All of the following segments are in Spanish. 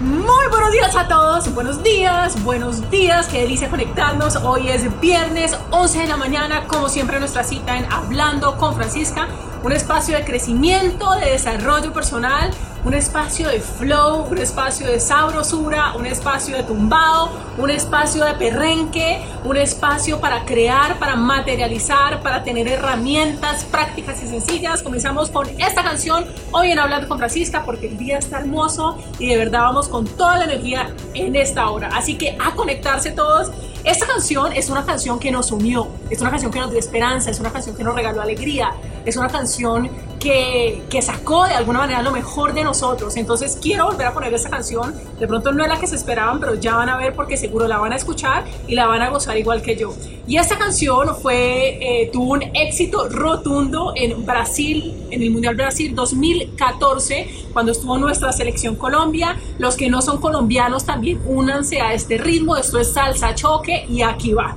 Muy buenos días a todos, buenos días, buenos días, qué delicia conectarnos. Hoy es viernes 11 de la mañana, como siempre nuestra cita en Hablando con Francisca, un espacio de crecimiento, de desarrollo personal, un espacio de flow, un espacio de sabrosura, un espacio de tumbado, un espacio de perrenque, un espacio para crear, para materializar, para tener herramientas prácticas y sencillas. Comenzamos con esta canción hoy en Hablando con Francisca porque el día está hermoso y de verdad vamos con toda la energía en esta hora. Así que a conectarse todos. Esta canción es una canción que nos unió, es una canción que nos dio esperanza, es una canción que nos regaló alegría, es una canción que, sacó de alguna manera lo mejor de nosotros. Entonces quiero volver a poner esa canción. De pronto no es la que se esperaban, pero ya van a ver porque seguro la van a escuchar y la van a gozar igual que yo. Y esta canción fue, eh, tuvo un éxito rotundo en Brasil, en el Mundial Brasil 2014, cuando estuvo nuestra selección Colombia. Los que no son colombianos también únanse a este ritmo. Esto es salsa choque y aquí va.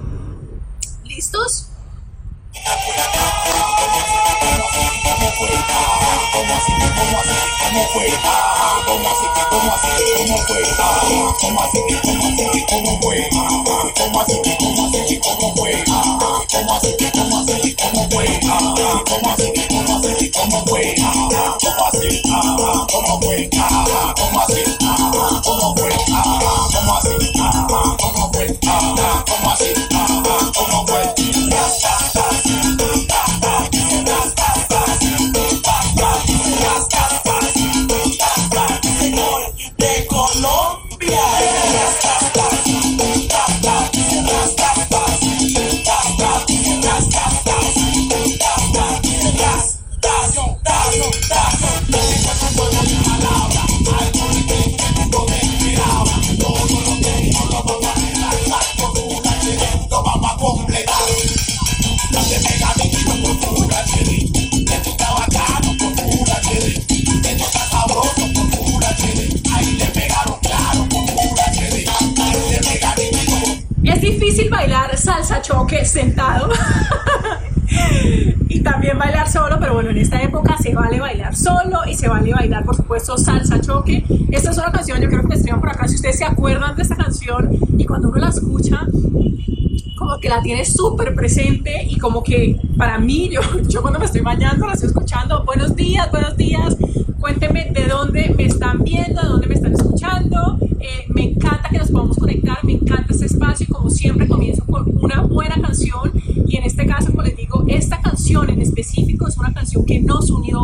¿Listos? ¿Cómo fue? ¿Cómo así? ¿Cómo así? ¿Cómo fue? ¿Cómo así? ¿Cómo así? ¿Cómo fue? ¿Cómo así? ¿Cómo así? ¿Cómo fue? ¿Cómo así? ¿Cómo así? ¿Cómo fue? ¿Cómo así? ¿Cómo así? ¿Cómo fue? ¿Cómo así? ¿Cómo así? ¿Cómo fue? ¿Cómo así? ¿Cómo fue? ¿Cómo así? ¿Cómo fue? ¿Cómo así? ¿Cómo fue? ¿Cómo así? ¿Cómo fue? Bailar, por supuesto, salsa choque. Esta es una canción, yo creo que escriban por acá. Si ustedes se acuerdan de esta canción y cuando uno la escucha, como que la tiene súper presente y como que para mí, yo, yo cuando me estoy bañando la estoy escuchando, buenos días, buenos días, cuéntenme de dónde me están viendo, de dónde me están escuchando, eh, me encanta que nos podamos conectar, me encanta este espacio y como siempre comienzo con una buena canción. Y en este caso, como les digo, esta canción en específico es una canción que nos unió,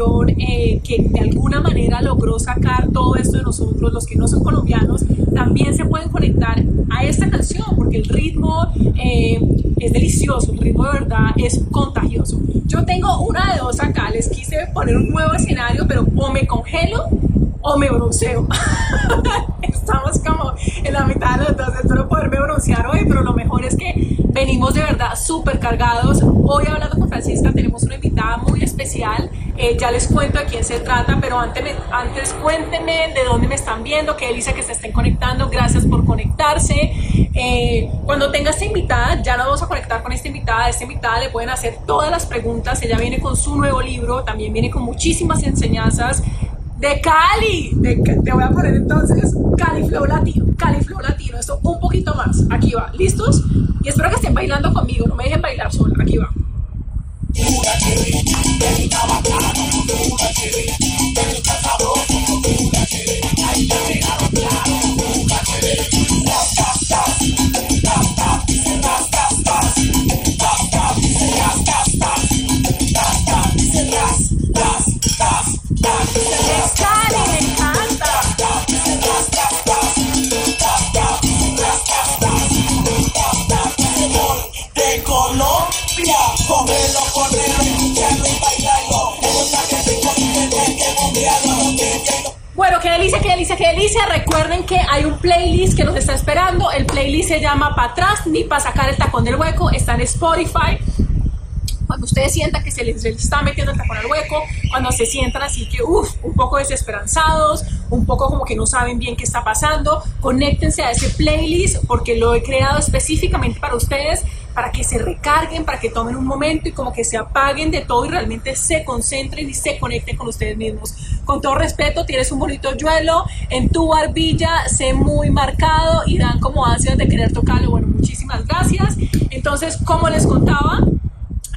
una canción eh, que de alguna manera logró sacar todo esto de nosotros, los que no son colombianos, también se pueden conectar a esta canción porque el ritmo eh, es delicioso, el ritmo de verdad es contagioso. Yo tengo una de dos acá, les quise poner un nuevo escenario, pero o me congelo o me bronceo. Estamos como en la mitad de los dos, espero poderme broncear hoy, pero lo mejor es que venimos de verdad súper cargados. Hoy hablando con Francisca tenemos una invitada muy especial, eh, ya les cuento de quién se trata, pero antes, antes cuéntenme de dónde me están viendo, que dice que se estén conectando, gracias por conectarse. Eh, cuando tenga esta invitada, ya nos vamos a conectar con esta invitada, a esta invitada le pueden hacer todas las preguntas, ella viene con su nuevo libro, también viene con muchísimas enseñanzas de Cali. De, te voy a poner entonces Cali Flow Latino. Cali Flow Latino. Esto un poquito más. Aquí va. ¿Listos? Y espero que estén bailando conmigo. No me dejen bailar sola. Aquí va. Claro delicia, qué delicia, qué delicia. Recuerden que hay un playlist que nos está esperando. El playlist se llama Pa' atrás ni para sacar el tacón del hueco. Está en Spotify. Cuando ustedes sientan que se les está metiendo el tacón al hueco, cuando se sientan así que, uff, un poco desesperanzados, un poco como que no saben bien qué está pasando, conéctense a ese playlist porque lo he creado específicamente para ustedes, para que se recarguen, para que tomen un momento y como que se apaguen de todo y realmente se concentren y se conecten con ustedes mismos. Con todo respeto, tienes un bonito yuelo en tu barbilla, sé muy marcado y dan como ansias de querer tocarlo. Bueno, muchísimas gracias. Entonces, como les contaba,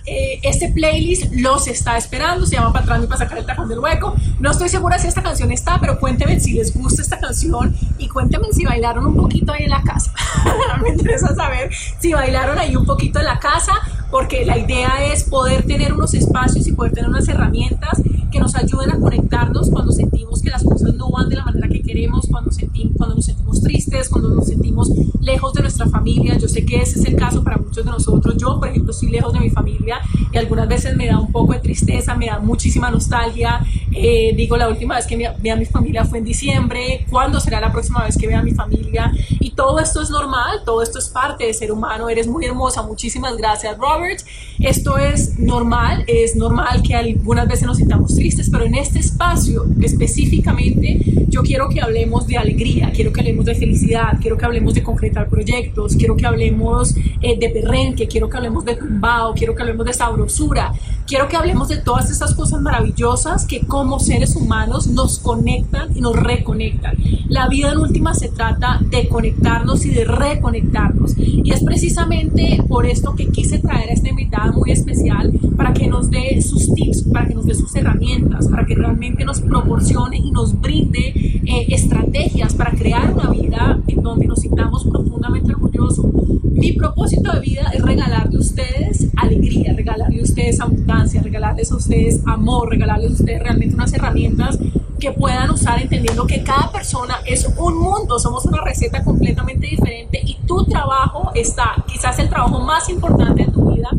eh, este playlist los está esperando, se llama Para atrás y para sacar el tajón del hueco. No estoy segura si esta canción está, pero cuéntenme si les gusta esta canción y cuéntenme si bailaron un poquito ahí en la casa. Me interesa saber si bailaron ahí un poquito en la casa, porque la idea es poder tener unos espacios y poder tener unas herramientas que nos ayuden a conectarnos cuando sentimos que las cosas no van de la manera que queremos, cuando, sentimos, cuando nos sentimos tristes, cuando nos sentimos lejos de nuestra familia. Yo sé que ese es el caso para muchos de nosotros. Yo, por ejemplo, estoy lejos de mi familia y algunas veces me da un poco de tristeza, me da muchísima nostalgia. Eh, digo, la última vez que vi a mi familia fue en diciembre. ¿Cuándo será la próxima vez que vea a mi familia? Y todo esto es normal, todo esto es parte de ser humano. Eres muy hermosa. Muchísimas gracias, Robert. Esto es normal, es normal que algunas veces nos sintamos tristes, pero en este espacio específicamente yo quiero que hablemos de alegría, quiero que hablemos de felicidad, quiero que hablemos de concretar proyectos, quiero que hablemos eh, de perrenque, quiero que hablemos de tumbao, quiero que hablemos de sabrosura, quiero que hablemos de todas esas cosas maravillosas que como seres humanos nos conectan y nos reconectan. La vida en última se trata de conectarnos y de reconectarnos. Y es precisamente por esto que quise traer a esta invitada muy especial para que nos dé sus tips, para que nos dé sus herramientas, para que realmente nos proporcione y nos brinde eh, estrategias para crear una vida en donde nos sintamos profundamente orgullosos. Mi propósito de vida es regalarle a ustedes alegría, regalarle a ustedes abundancia, regalarles a ustedes amor, regalarles a ustedes realmente unas herramientas que puedan usar entendiendo que cada persona es un mundo, somos una receta completamente diferente y tu trabajo está, quizás el trabajo más importante de tu vida,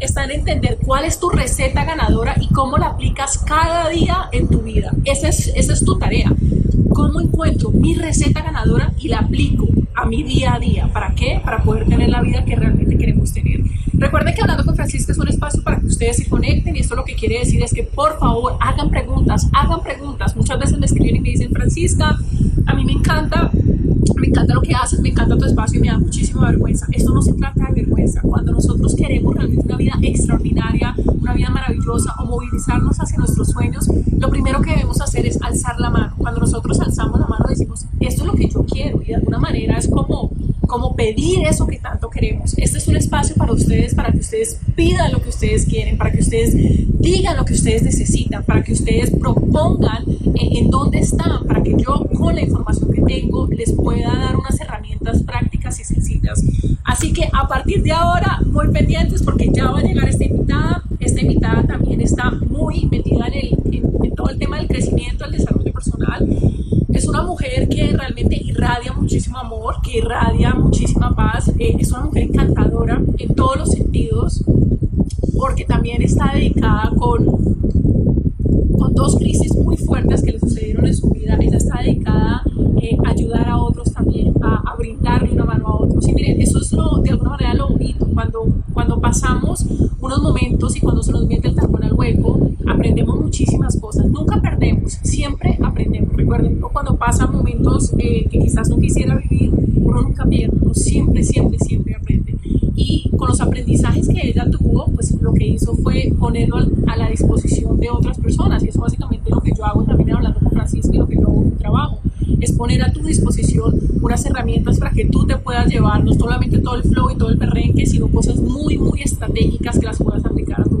está en entender cuál es tu receta ganadora y cómo la aplicas cada día en tu vida. Esa es, esa es tu tarea. ¿Cómo encuentro mi receta ganadora y la aplico a mi día a día? ¿Para qué? Para poder tener la vida que realmente queremos tener. Recuerden que Hablando con Francisca es un espacio para que ustedes se conecten y esto lo que quiere decir es que por favor hagan preguntas, hagan preguntas. Muchas veces me escriben y me dicen, Francisca, a mí me encanta me encanta lo que haces, me encanta tu espacio y me da muchísima vergüenza. Esto no se trata de vergüenza. Cuando nosotros queremos realmente una vida extraordinaria, una vida maravillosa o movilizarnos hacia nuestros sueños, lo primero que debemos hacer es alzar la mano. Cuando nosotros alzamos la mano decimos, esto es lo que yo quiero y de alguna manera es como como pedir eso que tanto queremos. Este es un espacio para ustedes, para que ustedes pidan lo que ustedes quieren, para que ustedes digan lo que ustedes necesitan, para que ustedes propongan en, dónde están, para que yo con la información que tengo les pueda dar unas herramientas prácticas y sencillas. Así que a partir de ahora, muy pendientes porque ya va a llegar esta invitada. Esta invitada también está muy metida en, el, en todo el tema del crecimiento, el desarrollo personal es una mujer que realmente irradia muchísimo amor, que irradia muchísima paz, eh, es una mujer encantadora en todos los sentidos, porque también está dedicada con, con dos crisis muy fuertes que le sucedieron en su vida. Ella está dedicada eh, a ayudar a otros también, a, brindarle una mano a otros. Y miren, eso es lo, de alguna manera lo bonito, cuando, cuando pasamos unos momentos y cuando se nos mete el tacón al hueco, aprendemos muchísimas cosas, nunca perdemos, siempre aprendemos. Recuerden, cuando pasan momentos eh, que quizás no quisiera vivir, uno nunca pierde, uno siempre, siempre, siempre aprende. Y con los aprendizajes que ella tuvo, pues lo que hizo fue ponerlo a la disposición de otras personas. Y eso básicamente lo que yo hago también hablando con Francisco y lo que yo hago en mi trabajo. Es poner a tu disposición unas herramientas para que tú te puedas llevar no solamente todo el flow y todo el perrenque, sino cosas muy, muy estratégicas que las puedas aplicar a tu.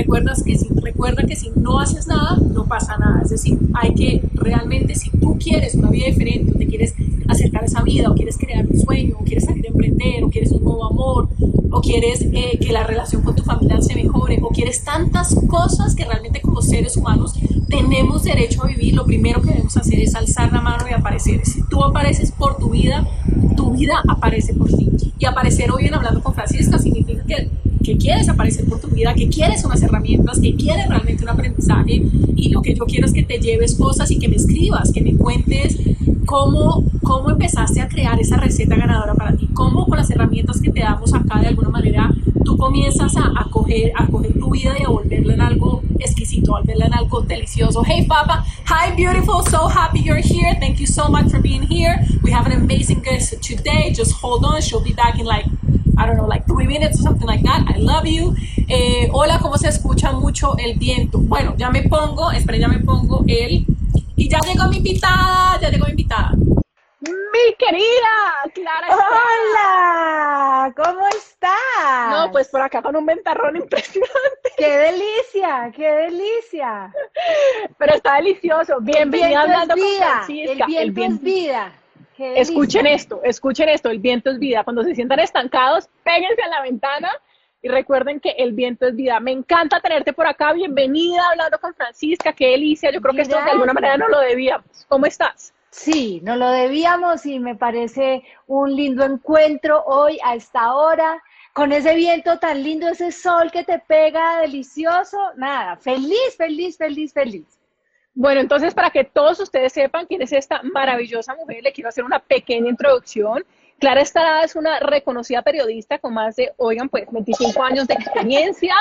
Recuerdas que si, recuerda que si no haces nada, no pasa nada. Es decir, hay que realmente, si tú quieres una vida diferente, o te quieres acercar a esa vida, o quieres crear un sueño, o quieres salir a emprender, o quieres un nuevo amor, o quieres eh, que la relación con tu familia se mejore, o quieres tantas cosas que realmente como seres humanos tenemos derecho a vivir, lo primero que debemos hacer es alzar la mano y aparecer. Si tú apareces por tu vida, tu vida aparece por ti. Y aparecer hoy en Hablando con Francisca significa que que quieres aparecer por tu vida, que quieres unas herramientas, que quieres realmente un aprendizaje y lo que yo quiero es que te lleves cosas y que me escribas, que me cuentes cómo, cómo empezaste a crear esa receta ganadora para ti, cómo con las herramientas que te damos acá de alguna manera tú comienzas a, a, coger, a coger tu vida y a volverla en algo exquisito, a volverla en algo delicioso. Hey Papa, hi beautiful, so happy you're here. Thank you so much for being here. We have an amazing guest today. Just hold on, she'll be back in like I don't know, like three minutes or something like that. I love you. Eh, hola, ¿cómo se escucha mucho el viento? Bueno, ya me pongo, espera, ya me pongo el... Y ya llegó mi invitada, ya llegó mi invitada. Mi querida Clara. Hola, ¿cómo estás? No, pues por acá con un ventarrón impresionante. Qué delicia, qué delicia. Pero está delicioso. Bienvenida hablando con Francisca. El viento, es vida. Escuchen esto, escuchen esto, el viento es vida. Cuando se sientan estancados, péguense a la ventana y recuerden que el viento es vida. Me encanta tenerte por acá. Bienvenida hablando con Francisca. Qué delicia. Yo creo que esto de alguna manera no lo debíamos. ¿Cómo estás? Sí, nos lo debíamos y me parece un lindo encuentro hoy a esta hora, con ese viento tan lindo, ese sol que te pega delicioso. Nada, feliz, feliz, feliz, feliz. Bueno, entonces para que todos ustedes sepan quién es esta maravillosa mujer, le quiero hacer una pequeña introducción. Clara Estrada es una reconocida periodista con más de, oigan, pues 25 años de experiencia.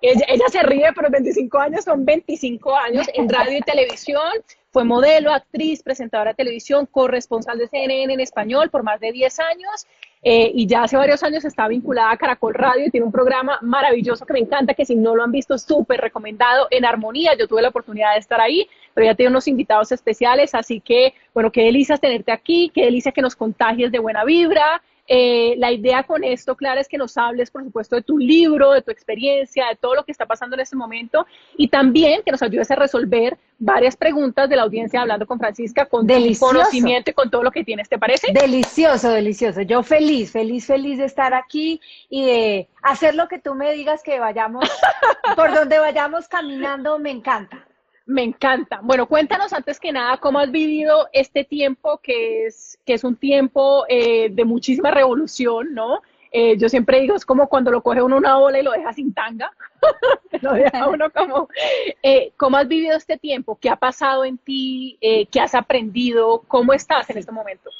Ella, ella se ríe, pero 25 años son 25 años en radio y televisión. Fue modelo, actriz, presentadora de televisión, corresponsal de CNN en español por más de 10 años eh, y ya hace varios años está vinculada a Caracol Radio y tiene un programa maravilloso que me encanta, que si no lo han visto, súper recomendado, En Armonía. Yo tuve la oportunidad de estar ahí, pero ya tiene unos invitados especiales, así que, bueno, qué delicia tenerte aquí, qué delicia que nos contagies de buena vibra, eh, la idea con esto, Clara, es que nos hables, por supuesto, de tu libro, de tu experiencia, de todo lo que está pasando en este momento y también que nos ayudes a resolver varias preguntas de la audiencia hablando con Francisca, con conocimiento y con todo lo que tienes, ¿te parece? Delicioso, delicioso. Yo feliz, feliz, feliz de estar aquí y de hacer lo que tú me digas que vayamos, por donde vayamos caminando, me encanta. Me encanta. Bueno, cuéntanos antes que nada cómo has vivido este tiempo que es, que es un tiempo eh, de muchísima revolución, ¿no? Eh, yo siempre digo, es como cuando lo coge uno una ola y lo deja sin tanga. lo deja uno como... Eh, ¿Cómo has vivido este tiempo? ¿Qué ha pasado en ti? ¿Qué has aprendido? ¿Cómo estás en este momento?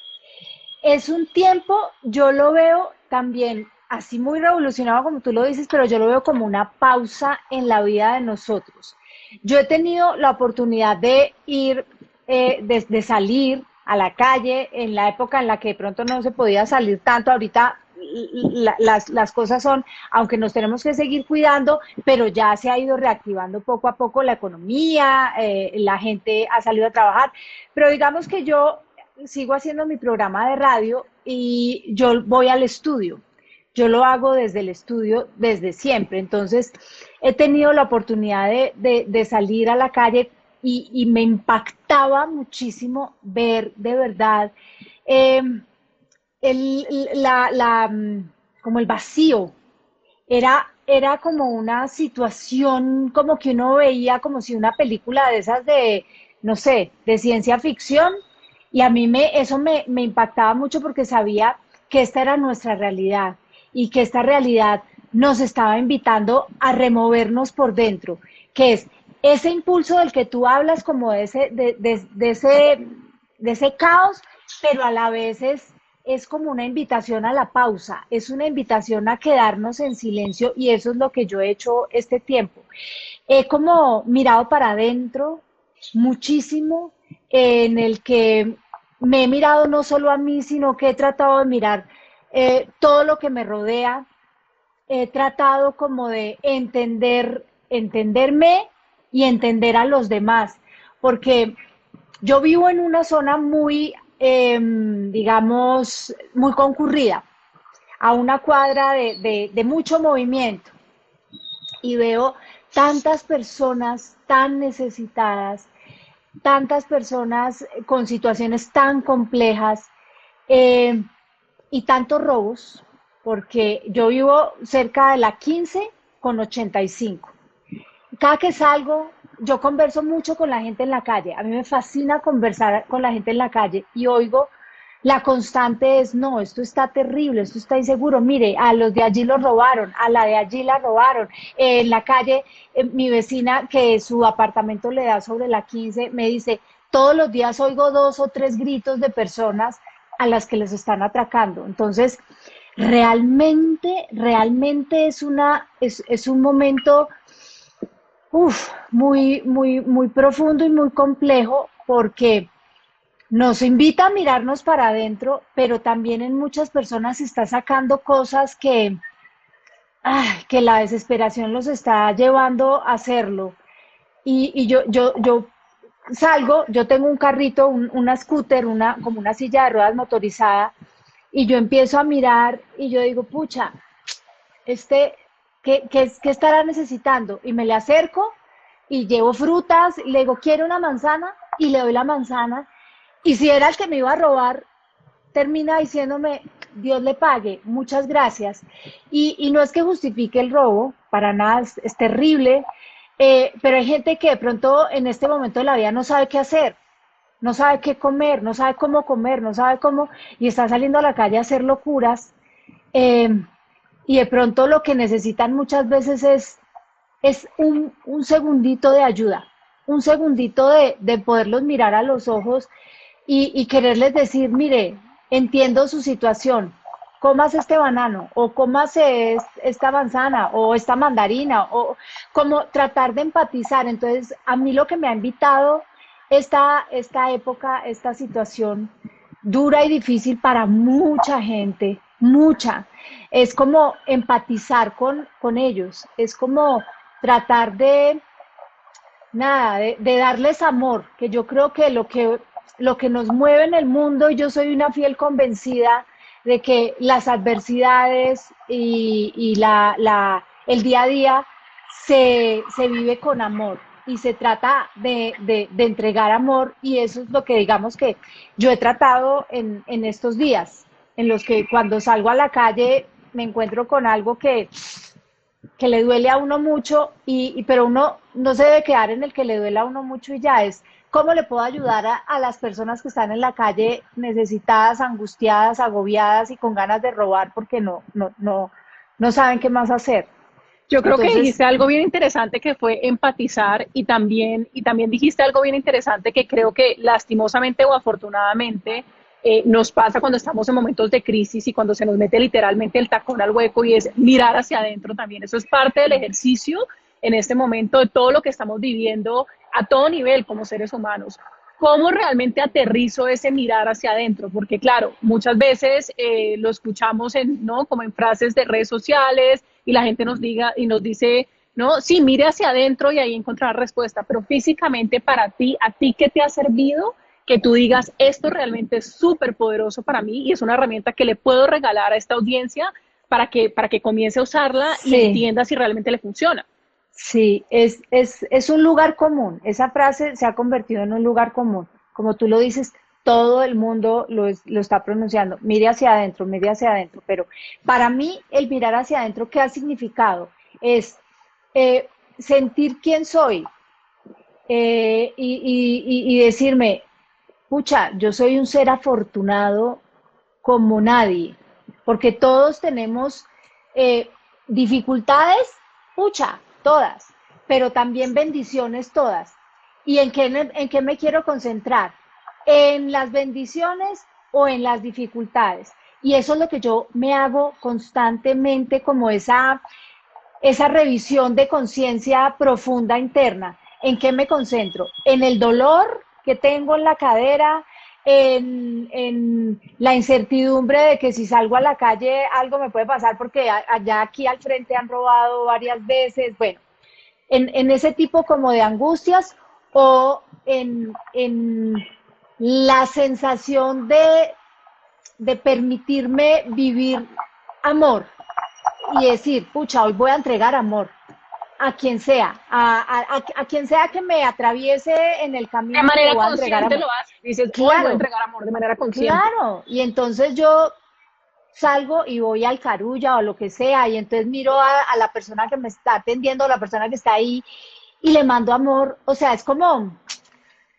Es un tiempo, yo lo veo también así muy revolucionado como tú lo dices, pero yo lo veo como una pausa en la vida de nosotros yo he tenido la oportunidad de ir, eh, de, salir a la calle en la época en la que de pronto no se podía salir tanto. Ahorita las, cosas son, aunque nos tenemos que seguir cuidando, pero ya se ha ido reactivando poco a poco la economía, eh, la gente ha salido a trabajar. Pero digamos que yo sigo haciendo mi programa de radio y yo voy al estudio. Yo lo hago desde el estudio desde siempre. Entonces, he tenido la oportunidad de, salir a la calle y, me impactaba muchísimo ver de verdad em, el, la, mm, como el vacío. Era, era como una situación como que uno veía como si una película de esas de, no sé, de ciencia ficción. Y a mí me, eso me, me impactaba mucho porque sabía que esta era nuestra realidad y que esta realidad nos estaba invitando a removernos por dentro, que es ese impulso del que tú hablas como de ese, de, ese, de ese caos, pero a la vez es, es como una invitación a la pausa, es una invitación a quedarnos en silencio y eso es lo que yo he hecho este tiempo. He como mirado para adentro muchísimo en el que me he mirado no solo a mí, sino que he tratado de mirar eh, todo lo que me rodea, he tratado como de entender, entenderme y entender a los demás, porque yo vivo en una zona muy, em, digamos, muy concurrida, a una cuadra de, de mucho movimiento, y veo tantas personas tan necesitadas, tantas personas con situaciones tan complejas eh, y tantos robos, porque yo vivo cerca de la 15 con 85. Cada que salgo, yo converso mucho con la gente en la calle. A mí me fascina conversar con la gente en la calle y oigo, la constante es, no, esto está terrible, esto está inseguro. Mire, a los de allí los robaron, a la de allí la robaron. en la calle, eh, mi vecina que su apartamento le da sobre la 15, me dice, todos los días oigo dos o tres gritos de personas a las que les están atracando. Entonces, realmente, realmente es, una, es, un momento muy, muy, muy profundo y muy complejo porque nos invita a mirarnos para adentro, pero también en muchas personas está sacando cosas que, que la desesperación los está llevando a hacerlo. Y, yo, yo, yo salgo, yo tengo un carrito, una scooter, una, como una silla de ruedas motorizada, y yo empiezo a mirar y yo digo, pucha, este, ¿qué, qué, estará necesitando? Y me le acerco y llevo frutas y le digo, ¿quiere una manzana? Y le doy la manzana y si era el que me iba a robar, termina diciéndome, Dios le pague, muchas gracias. Y, no es que justifique el robo, para nada, es, terrible, eh, pero hay gente que de pronto en este momento de la vida no sabe qué hacer, no sabe qué comer, no sabe cómo comer, no sabe cómo, y está saliendo a la calle a hacer locuras. Eh, y de pronto lo que necesitan muchas veces es, es un, segundito de ayuda, un segundito de, de poderlos mirar a los ojos y, quererles decir, mire, entiendo su situación, comas este banano o comas esta manzana o esta mandarina o como tratar de empatizar. Entonces, a mí lo que me ha invitado esta, esta época, esta situación dura y difícil para mucha gente, mucha, es como empatizar con, con ellos, es como tratar de, nada, de darles amor, que yo creo que lo que lo que nos mueve en el mundo y yo soy una fiel convencida de que las adversidades y, la, el día a día se, vive con amor y se trata de, entregar amor y eso es lo que digamos que yo he tratado en, estos días, en los que cuando salgo a la calle me encuentro con algo que, que le duele a uno mucho, y, pero uno no se debe quedar en el que le duele a uno mucho y ya es ¿Cómo le puedo ayudar a, las personas que están en la calle necesitadas, angustiadas, agobiadas y con ganas de robar porque no, no, no, no saben qué más hacer? Yo creo que dijiste algo bien interesante que fue empatizar y también, y también dijiste algo bien interesante que creo que lastimosamente o afortunadamente eh, nos pasa cuando estamos en momentos de crisis y cuando se nos mete literalmente el tacón al hueco y es mirar hacia adentro también. Eso es parte del ejercicio en este momento de todo lo que estamos viviendo a todo nivel como seres humanos. ¿Cómo realmente aterrizo ese mirar hacia adentro? Porque claro, muchas veces eh, lo escuchamos en, ¿no? como en frases de redes sociales y la gente nos diga y nos dice, no, sí, mire hacia adentro y ahí encontrar respuesta, pero físicamente para ti, ¿a ti qué te ha servido? Que tú digas, esto realmente es súper poderoso para mí y es una herramienta que le puedo regalar a esta audiencia para que, para que comience a usarla y entienda si realmente le funciona. Sí, es, es, es un lugar común. Esa frase se ha convertido en un lugar común. Como tú lo dices, todo el mundo lo, lo, está pronunciando. Mire hacia adentro, mire hacia adentro. Pero para mí, el mirar hacia adentro, ¿qué ha significado? Es eh, sentir quién soy eh, y, decirme, pucha, yo soy un ser afortunado como nadie, porque todos tenemos eh, dificultades, pucha, todas, pero también bendiciones todas. ¿Y en qué, en qué me quiero concentrar? ¿En las bendiciones o en las dificultades? Y eso es lo que yo me hago constantemente como esa, esa revisión de conciencia profunda interna. ¿En qué me concentro? ¿En el dolor que tengo en la cadera? En, en, la incertidumbre de que si salgo a la calle algo me puede pasar porque allá aquí al frente han robado varias veces, bueno, en, en ese tipo como de angustias o en, en la sensación de, de permitirme vivir amor y decir, pucha, hoy voy a entregar amor a quien sea, a, a, a, quien sea que me atraviese en el camino. De manera consciente lo hace. Dices, claro, voy a entregar amor de manera consciente. Claro, y entonces yo salgo y voy al carulla o lo que sea, y entonces miro a, la persona que me está atendiendo, a la persona que está ahí, y le mando amor. O sea, es como,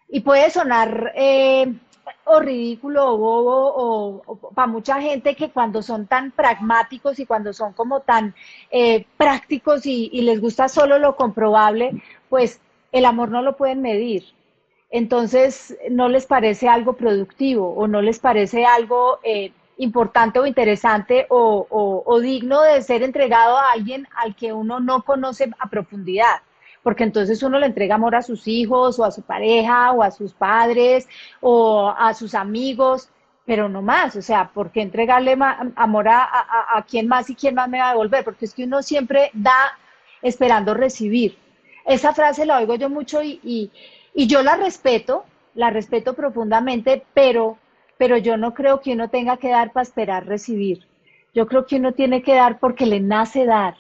y puede sonar eh, o ridículo o bobo, o, para mucha gente que cuando son tan pragmáticos y cuando son como tan eh, prácticos y, les gusta solo lo comprobable, pues el amor no lo pueden medir. Entonces, no les parece algo productivo o no les parece algo eh, importante o interesante o, digno de ser entregado a alguien al que uno no conoce a profundidad. Porque entonces uno le entrega amor a sus hijos o a su pareja o a sus padres o a sus amigos, pero no más, o sea, ¿por qué entregarle amor a, quién más y quién más me va a devolver? Porque es que uno siempre da esperando recibir. Esa frase la oigo yo mucho y yo la respeto, la respeto profundamente, pero, pero yo no creo que uno tenga que dar para esperar recibir. Yo creo que uno tiene que dar porque le nace dar,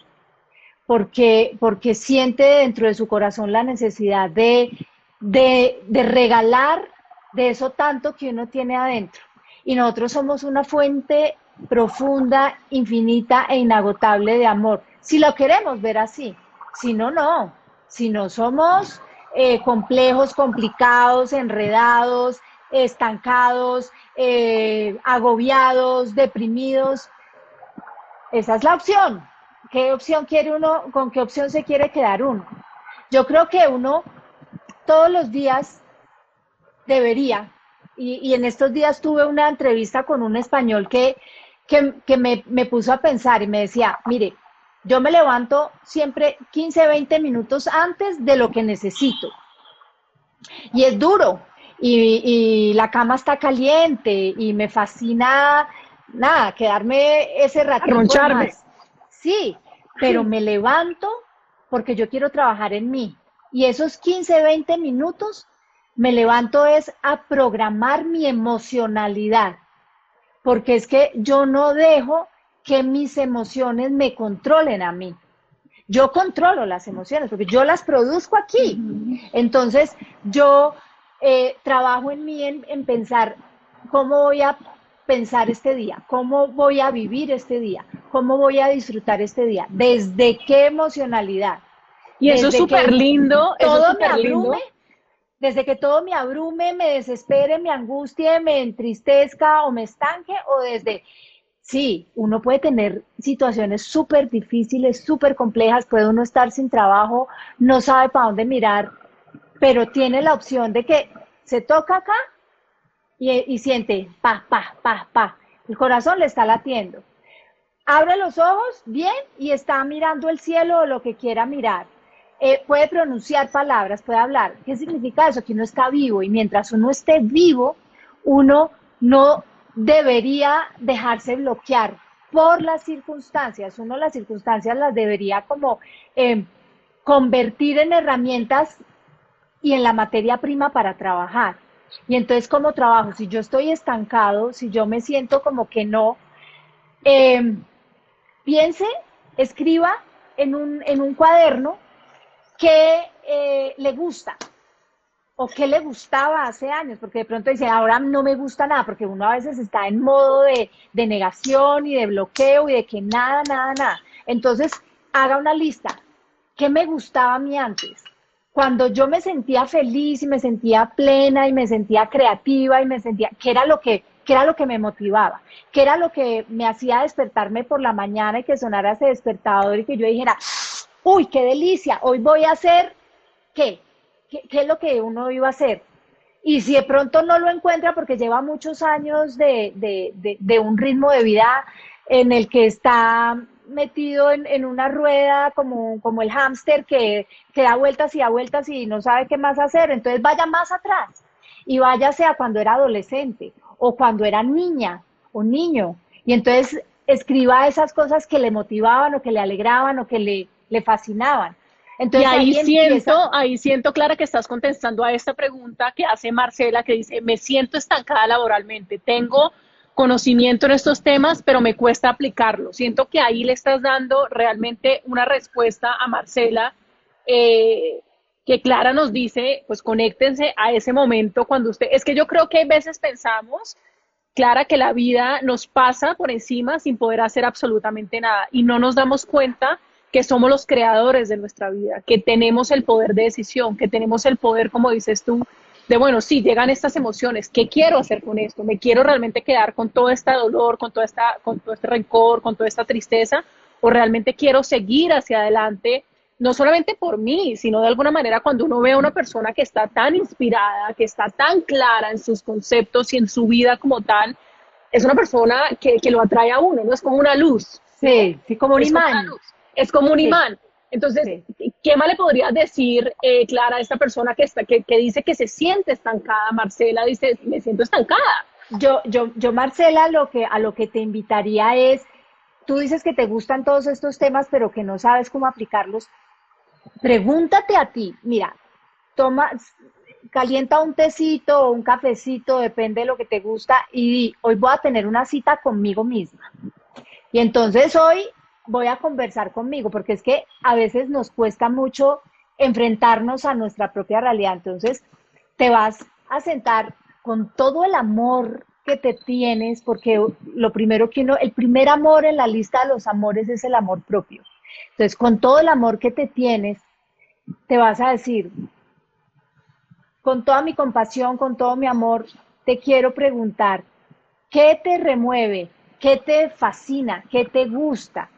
porque, porque siente dentro de su corazón la necesidad de, de, regalar de eso tanto que uno tiene adentro. Y nosotros somos una fuente profunda, infinita e inagotable de amor. Si lo queremos ver así, si no, no. Si no somos eh, complejos, complicados, enredados, estancados, eh, agobiados, deprimidos. Esa es la opción. ¿Qué opción quiere uno? ¿Con qué opción se quiere quedar uno? Yo creo que uno todos los días debería, y, en estos días tuve una entrevista con un español que, que, me, me puso a pensar y me decía, mire, yo me levanto siempre 15, 20 minutos antes de lo que necesito. Y es duro. Y, la cama está caliente y me fascina, nada, quedarme ese ratito más. Sí, pero me levanto porque yo quiero trabajar en mí. Y esos 15, 20 minutos me levanto es a programar mi emocionalidad. Porque es que yo no dejo que mis emociones me controlen a mí. Yo controlo las emociones porque yo las produzco aquí. Entonces, yo eh, trabajo en mí en, pensar cómo voy a pensar este día, cómo voy a vivir este día, cómo voy a disfrutar este día, desde qué emocionalidad. Y eso es súper lindo. Todo me abrume, desde que todo me abrume, me desespere, me angustie, me entristezca o me estanque, o desde Sí, uno puede tener situaciones súper difíciles, súper complejas, puede uno estar sin trabajo, no sabe para dónde mirar, pero tiene la opción de que se toca acá y, siente pa, pa, pa, pa. El corazón le está latiendo. Abre los ojos bien y está mirando el cielo o lo que quiera mirar. Eh, puede pronunciar palabras, puede hablar. ¿Qué significa eso? Que uno está vivo y mientras uno esté vivo, uno no debería dejarse bloquear por las circunstancias. Uno las circunstancias las debería como em, convertir en herramientas y en la materia prima para trabajar. Y entonces, ¿cómo trabajo? Si yo estoy estancado, si yo me siento como que no, em, piense, escriba en un, en un cuaderno qué eh, le gusta, o qué le gustaba hace años, porque de pronto dice, ahora no me gusta nada, porque uno a veces está en modo de, negación y de bloqueo y de que nada, nada, nada. Entonces, haga una lista. ¿Qué me gustaba a mí antes? Cuando yo me sentía feliz y me sentía plena y me sentía creativa y me sentía, ¿qué era lo que, era lo que me motivaba? ¿Qué era lo que me hacía despertarme por la mañana y que sonara ese despertador y que yo dijera, uy, qué delicia, hoy voy a hacer, ¿qué? ¿Qué, es lo que uno iba a hacer? Y si de pronto no lo encuentra porque lleva muchos años de, un ritmo de vida en el que está metido en, una rueda como, como el hámster que, que, da vueltas y da vueltas y no sabe qué más hacer, entonces vaya más atrás y váyase a cuando era adolescente o cuando era niña o niño. Y entonces escriba esas cosas que le motivaban o que le alegraban o que le, le fascinaban. Y ahí, siento, ahí siento, Clara, que estás contestando a esta pregunta que hace Marcela, que dice, me siento estancada laboralmente, tengo conocimiento en estos temas, pero me cuesta aplicarlo. Siento que ahí le estás dando realmente una respuesta a Marcela, eh, que Clara nos dice, pues conéctense a ese momento cuando usted, es que yo creo que a veces pensamos, Clara, que la vida nos pasa por encima sin poder hacer absolutamente nada y no nos damos cuenta que somos los creadores de nuestra vida, que tenemos el poder de decisión, que tenemos el poder, como dices tú, de, bueno, sí, llegan estas emociones, ¿qué quiero hacer con esto? ¿Me quiero realmente quedar con todo este dolor, con, toda esta, con todo este rencor, con toda esta tristeza? ¿O realmente quiero seguir hacia adelante? No solamente por mí, sino de alguna manera cuando uno ve a una persona que está tan inspirada, que está tan clara en sus conceptos y en su vida como tal, es una persona que, que lo atrae a uno, no es como una luz. Sí, sí, como un imán es como un imán. Entonces, ¿qué más le podrías decir, eh, Clara, a esta persona que, está, que, que dice que se siente estancada? Marcela dice, me siento estancada. Yo, yo, yo, Marcela, lo que, a lo que te invitaría es, tú dices que te gustan todos estos temas, pero que no sabes cómo aplicarlos. Pregúntate a ti, mira, toma, calienta un tecito o un cafecito, depende de lo que te gusta, y hoy voy a tener una cita conmigo misma. Y entonces hoy voy a conversar conmigo, porque es que a veces nos cuesta mucho enfrentarnos a nuestra propia realidad. Entonces, te vas a sentar con todo el amor que te tienes, porque lo primero que uno, el primer amor en la lista de los amores es el amor propio. Entonces, con todo el amor que te tienes, te vas a decir, con toda mi compasión, con todo mi amor, te quiero preguntar, ¿qué te remueve? ¿Qué te fascina? ¿Qué te gusta?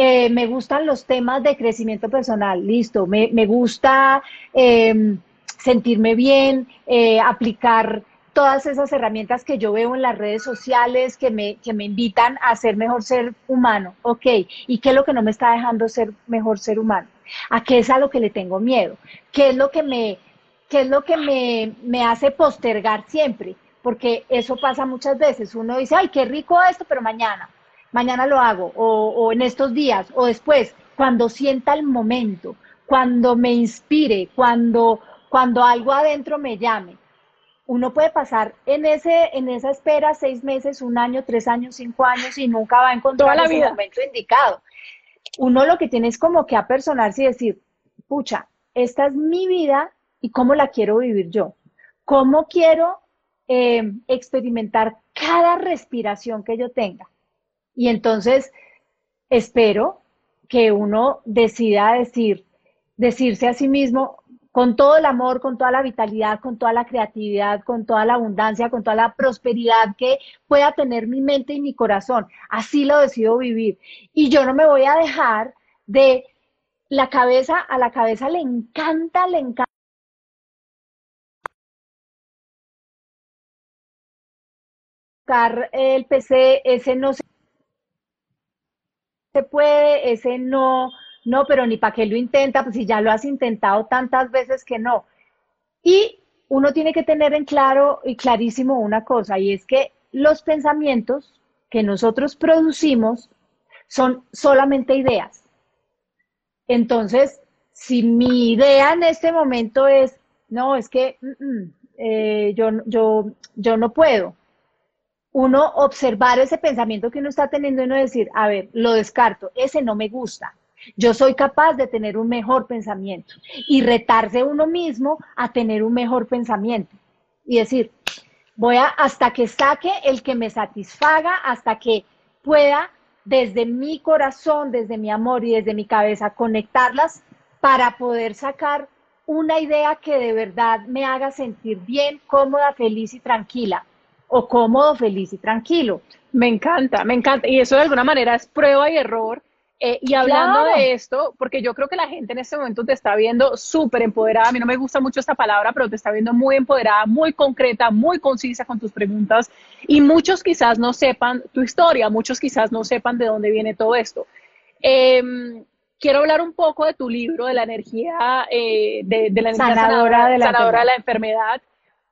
Eh, me gustan los temas de crecimiento personal, listo, me, gusta eh, sentirme bien, eh, aplicar todas esas herramientas que yo veo en las redes sociales que me, que me invitan a ser mejor ser humano. Ok, ¿y qué es lo que no me está dejando ser mejor ser humano? ¿A qué es a lo que le tengo miedo? ¿Qué es lo que me, qué es lo que me, me hace postergar siempre? Porque eso pasa muchas veces. Uno dice, ay, qué rico esto, pero mañana, mañana lo hago, o, o en estos días, o después, cuando sienta el momento, cuando me inspire, cuando, cuando algo adentro me llame uno puede pasar en ese en esa espera seis meses, un año, tres años, cinco años y nunca va a encontrar la el momento indicado. Uno lo que tiene es como que apersonarse y decir, pucha, esta es mi vida y cómo la quiero vivir yo. ¿Cómo quiero eh, experimentar cada respiración que yo tenga? Y entonces espero que uno decida decir, decirse a sí mismo, con todo el amor, con toda la vitalidad, con toda la creatividad, con toda la abundancia, con toda la prosperidad que pueda tener mi mente y mi corazón. Así lo decido vivir. Y yo no me voy a dejar de la cabeza, a la cabeza le encanta, le encanta. el PC, ese no se puede, ese no, no, pero ni para qué lo intenta, pues si ya lo has intentado tantas veces que no. Y uno tiene que tener en claro y clarísimo una cosa, y es que los pensamientos que nosotros producimos son solamente ideas. Entonces, si mi idea en este momento es, no, es que mm, mm, eh, yo, yo, yo no puedo, uno observar ese pensamiento que uno está teniendo y uno decir, a ver, lo descarto, ese no me gusta, yo soy capaz de tener un mejor pensamiento y retarse uno mismo a tener un mejor pensamiento y decir, voy a hasta que saque el que me satisfaga, hasta que pueda desde mi corazón, desde mi amor y desde mi cabeza conectarlas para poder sacar una idea que de verdad me haga sentir bien, cómoda, feliz y tranquila o cómodo, feliz y tranquilo. Me encanta, me encanta. Y eso de alguna manera es prueba y error eh, y hablando de esto, porque yo creo que la gente en este momento te está viendo súper empoderada, a mí no me gusta mucho esta palabra, pero te está viendo muy empoderada, muy concreta, muy concisa con tus preguntas, y muchos quizás no sepan tu historia, muchos quizás no sepan de dónde viene todo esto. Em, quiero hablar un poco de tu libro, de la energía, eh, de, la energía sanadora, de, la sanadora de la enfermedad,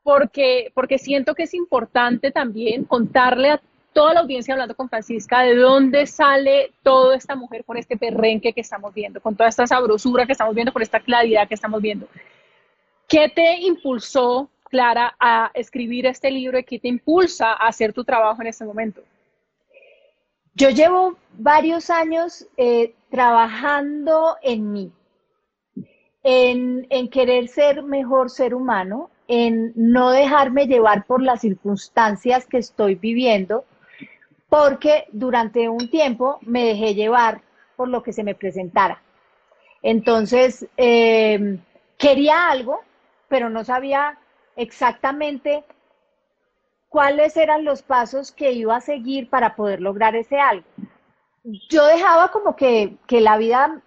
porque, porque siento que es importante también contarle a toda la audiencia hablando con Francisca de dónde sale toda esta mujer con este perrenque que estamos viendo, con toda esta sabrosura que estamos viendo, con esta claridad que estamos viendo. ¿Qué te impulsó, Clara, a escribir este libro y qué te impulsa a hacer tu trabajo en este momento? Yo llevo varios años eh, trabajando en mí, en, en querer ser mejor ser humano, en no dejarme llevar por las circunstancias que estoy viviendo, porque durante un tiempo me dejé llevar por lo que se me presentara. Entonces, eh, quería algo, pero no sabía exactamente cuáles eran los pasos que iba a seguir para poder lograr ese algo. Yo dejaba como que, la vida,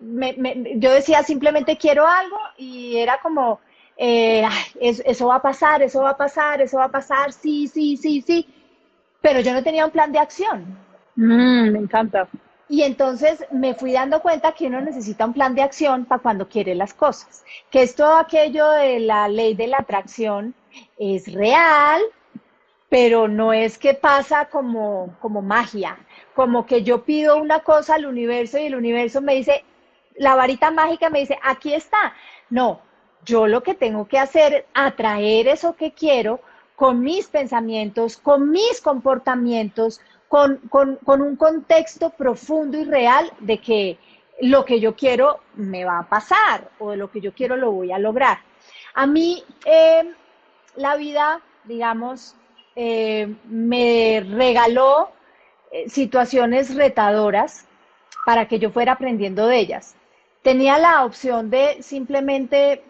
yo decía simplemente quiero algo y era como, eh, eso va a pasar, eso va a pasar, eso va a pasar, sí, sí, sí, sí pero yo no tenía un plan de acción. Mm, me encanta. y entonces me fui dando cuenta que uno necesita un plan de acción para cuando quiere las cosas, que es todo aquello de la ley de la atracción es real, pero no es que pasa como, como magia, como que yo pido una cosa al universo y el universo me dice, la varita mágica me dice, aquí está. No, yo lo que tengo que hacer es atraer eso que quiero con mis pensamientos, con mis comportamientos, con, con, un contexto profundo y real de que lo que yo quiero me va a pasar o de lo que yo quiero lo voy a lograr. A mí eh, la vida, digamos, eh, me regaló eh, situaciones retadoras para que yo fuera aprendiendo de ellas. Tenía la opción de simplemente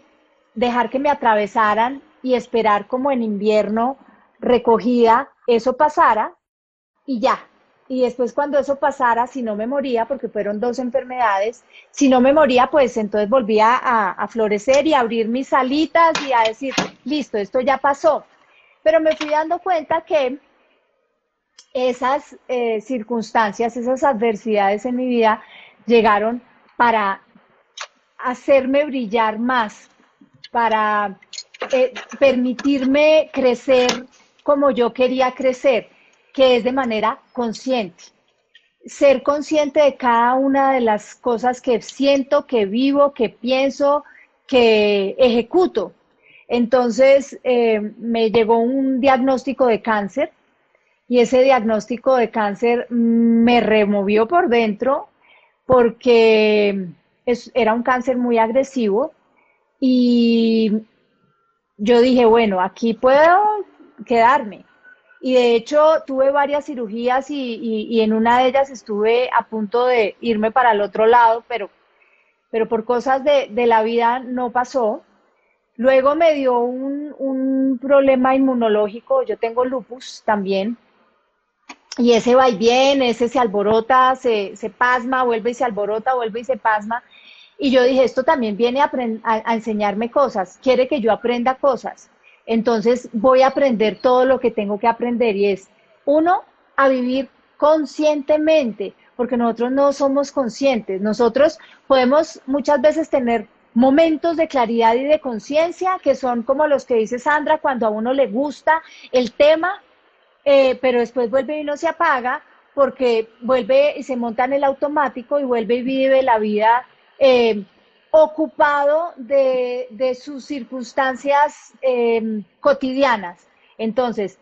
dejar que me atravesaran y esperar como en invierno recogida eso pasara y ya. Y después cuando eso pasara, si no me moría, porque fueron dos enfermedades, si no me moría, pues entonces volvía a, florecer y a abrir mis alitas y a decir, listo, esto ya pasó. Pero me fui dando cuenta que esas eh, circunstancias, esas adversidades en mi vida llegaron para hacerme brillar más, para eh, permitirme crecer como yo quería crecer que es de manera consciente. Ser consciente de cada una de las cosas que siento, que vivo, que pienso, que ejecuto. Entonces eh, me llegó un diagnóstico de cáncer y ese diagnóstico de cáncer me removió por dentro porque era un cáncer muy agresivo y yo dije, bueno, aquí puedo quedarme. Y de hecho tuve varias cirugías y, en una de ellas estuve a punto de irme para el otro lado, pero, pero por cosas de, la vida no pasó. Luego me dio un, un, problema inmunológico, yo tengo lupus también, y ese va y viene, ese se alborota, se, se pasma, vuelve y se alborota, vuelve y se pasma. Y yo dije, esto también viene a, enseñarme cosas, quiere que yo aprenda cosas. Entonces voy a aprender todo lo que tengo que aprender y es, uno, a vivir conscientemente, porque nosotros no somos conscientes. Nosotros podemos muchas veces tener momentos de claridad y de conciencia que son como los que dice Sandra cuando a uno le gusta el tema, eh, pero después vuelve y no se apaga porque vuelve y se monta en el automático y vuelve y vive la vida eh, ocupado de, sus circunstancias em, cotidianas. Entonces,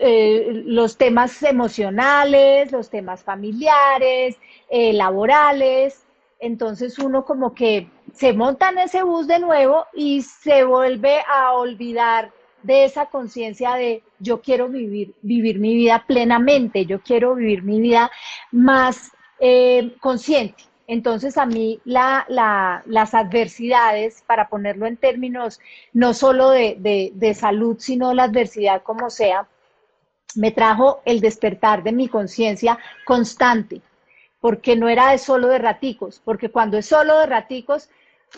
eh, los temas emocionales, los temas familiares, eh, laborales, entonces uno como que se monta en ese bus de nuevo y se vuelve a olvidar de esa conciencia de yo quiero vivir, vivir mi vida plenamente, yo quiero vivir mi vida más eh, consciente. Entonces a mí las adversidades, para ponerlo en términos no solo de, salud, sino la adversidad como sea, me trajo el despertar de mi conciencia constante, porque no era de solo de raticos, porque cuando es solo de raticos,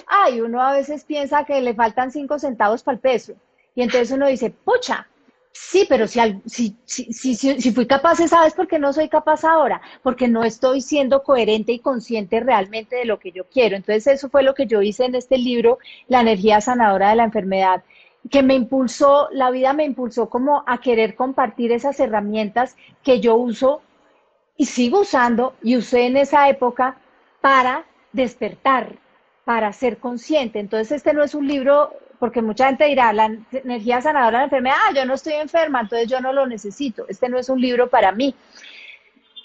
ay, uno a veces piensa que le faltan cinco centavos para el peso, y entonces uno dice, pucha, Sí, pero si, si, si, si, fui capaz, ¿sabes por qué no soy capaz ahora? Porque no estoy siendo coherente y consciente realmente de lo que yo quiero. Entonces eso fue lo que yo hice en este libro, La energía sanadora de la enfermedad, que me impulsó, la vida me impulsó como a querer compartir esas herramientas que yo uso y sigo usando y usé en esa época para despertar, para ser consciente. Entonces este no es un libro porque mucha gente dirá, la energía sanadora de la enfermedad, ah, yo no estoy enferma, entonces yo no lo necesito, este no es un libro para mí.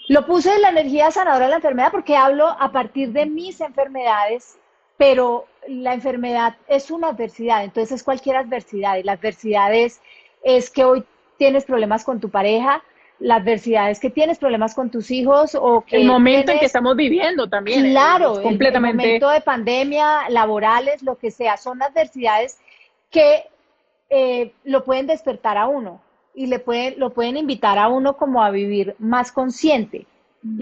Lo puse en la energía sanadora de la enfermedad porque hablo a partir de mis enfermedades, pero la enfermedad es una adversidad, entonces es cualquier adversidad, y la adversidad es, es que hoy tienes problemas con tu pareja, la adversidad es que tienes problemas con tus hijos o que el momento en que estamos viviendo también claro completamente el momento de pandemia laborales lo que sea son adversidades que eh, lo pueden despertar a uno y le pueden, lo pueden invitar a uno como a vivir más consciente.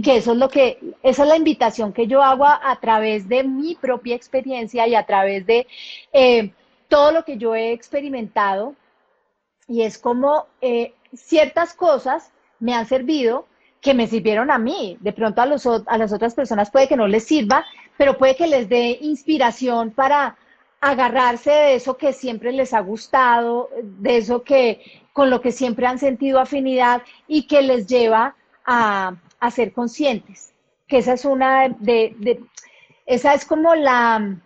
Que eso es lo que, esa es la invitación que yo hago a, través de mi propia experiencia y a través de eh, todo lo que yo he experimentado. Y es como eh, ciertas cosas me han servido que me sirvieron a mí. De pronto a, los, a las otras personas puede que no les sirva, pero puede que les dé inspiración para agarrarse de eso que siempre les ha gustado, de eso que con lo que siempre han sentido afinidad y que les lleva a, a ser conscientes. Que esa es una de, de, esa es como la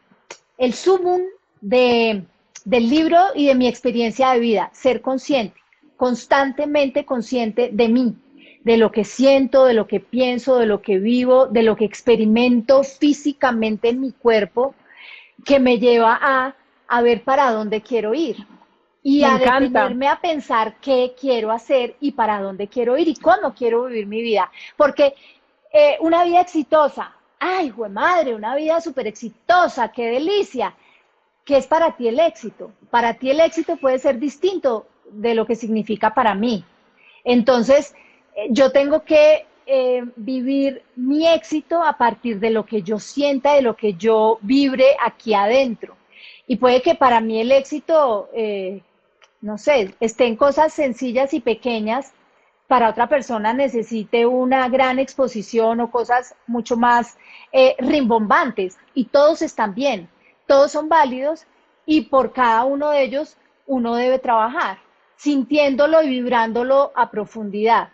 el sumum de, del libro y de mi experiencia de vida, ser consciente, constantemente consciente de mí, de lo que siento, de lo que pienso, de lo que vivo, de lo que experimento físicamente en mi cuerpo, que me lleva a, a ver para dónde quiero ir y a detenerme a pensar qué quiero hacer y para dónde quiero ir y cómo quiero vivir mi vida. Porque eh, una vida exitosa, ay, güey madre, una vida súper exitosa, qué delicia. ¿Qué es para ti el éxito? Para ti el éxito puede ser distinto de lo que significa para mí. Entonces, eh, yo tengo que eh, vivir mi éxito a partir de lo que yo sienta, de lo que yo vibre aquí adentro. Y puede que para mí el éxito, eh, no sé, esté en cosas sencillas y pequeñas, para otra persona necesite una gran exposición o cosas mucho más eh, rimbombantes. Y todos están bien, todos son válidos y por cada uno de ellos uno debe trabajar, sintiéndolo y vibrándolo a profundidad.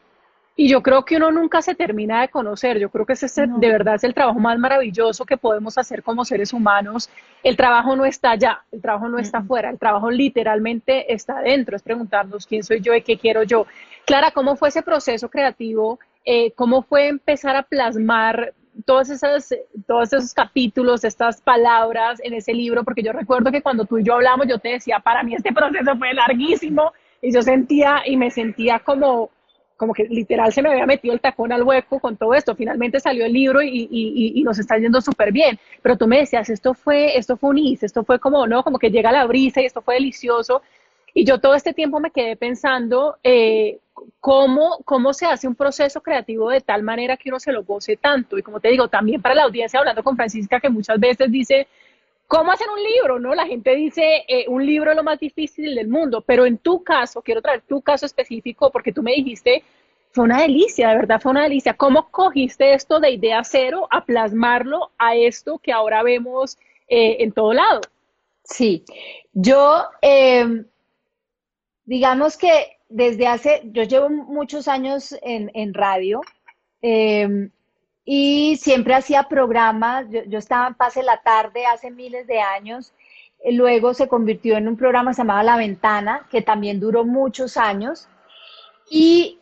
Y yo creo que uno nunca se termina de conocer. Yo creo que ese de verdad es el trabajo más maravilloso que podemos hacer como seres humanos. El trabajo no está allá, el trabajo no está afuera, el trabajo literalmente está adentro. Es preguntarnos quién soy yo y qué quiero yo. Clara, ¿cómo fue ese proceso creativo? Eh, ¿Cómo fue empezar a plasmar todos esos, todos esos capítulos, estas palabras en ese libro? Porque yo recuerdo que cuando tú y yo hablamos, yo te decía, para mí este proceso fue larguísimo y yo sentía y me sentía como como que literal se me había metido el tacón al hueco con todo esto. Finalmente salió el libro y, y, y nos está yendo súper bien. Pero tú me decías, esto fue, esto fue un is, esto fue como, ¿no? Como que llega la brisa y esto fue delicioso. Y yo todo este tiempo me quedé pensando eh, cómo, cómo se hace un proceso creativo de tal manera que uno se lo goce tanto. Y como te digo, también para la audiencia, hablando con Francisca, que muchas veces dice, ¿Cómo hacer un libro? ¿No? La gente dice, eh, un libro es lo más difícil del mundo, pero en tu caso, quiero traer tu caso específico porque tú me dijiste, fue una delicia, de verdad fue una delicia. ¿Cómo cogiste esto de idea cero a plasmarlo a esto que ahora vemos eh, en todo lado? Sí, yo, em, digamos que desde hace, yo llevo muchos años en, en radio, eh, y siempre hacía programas, yo, estaba en Pase la Tarde hace miles de años, eh, luego se convirtió en un programa llamado La Ventana, que también duró muchos años, y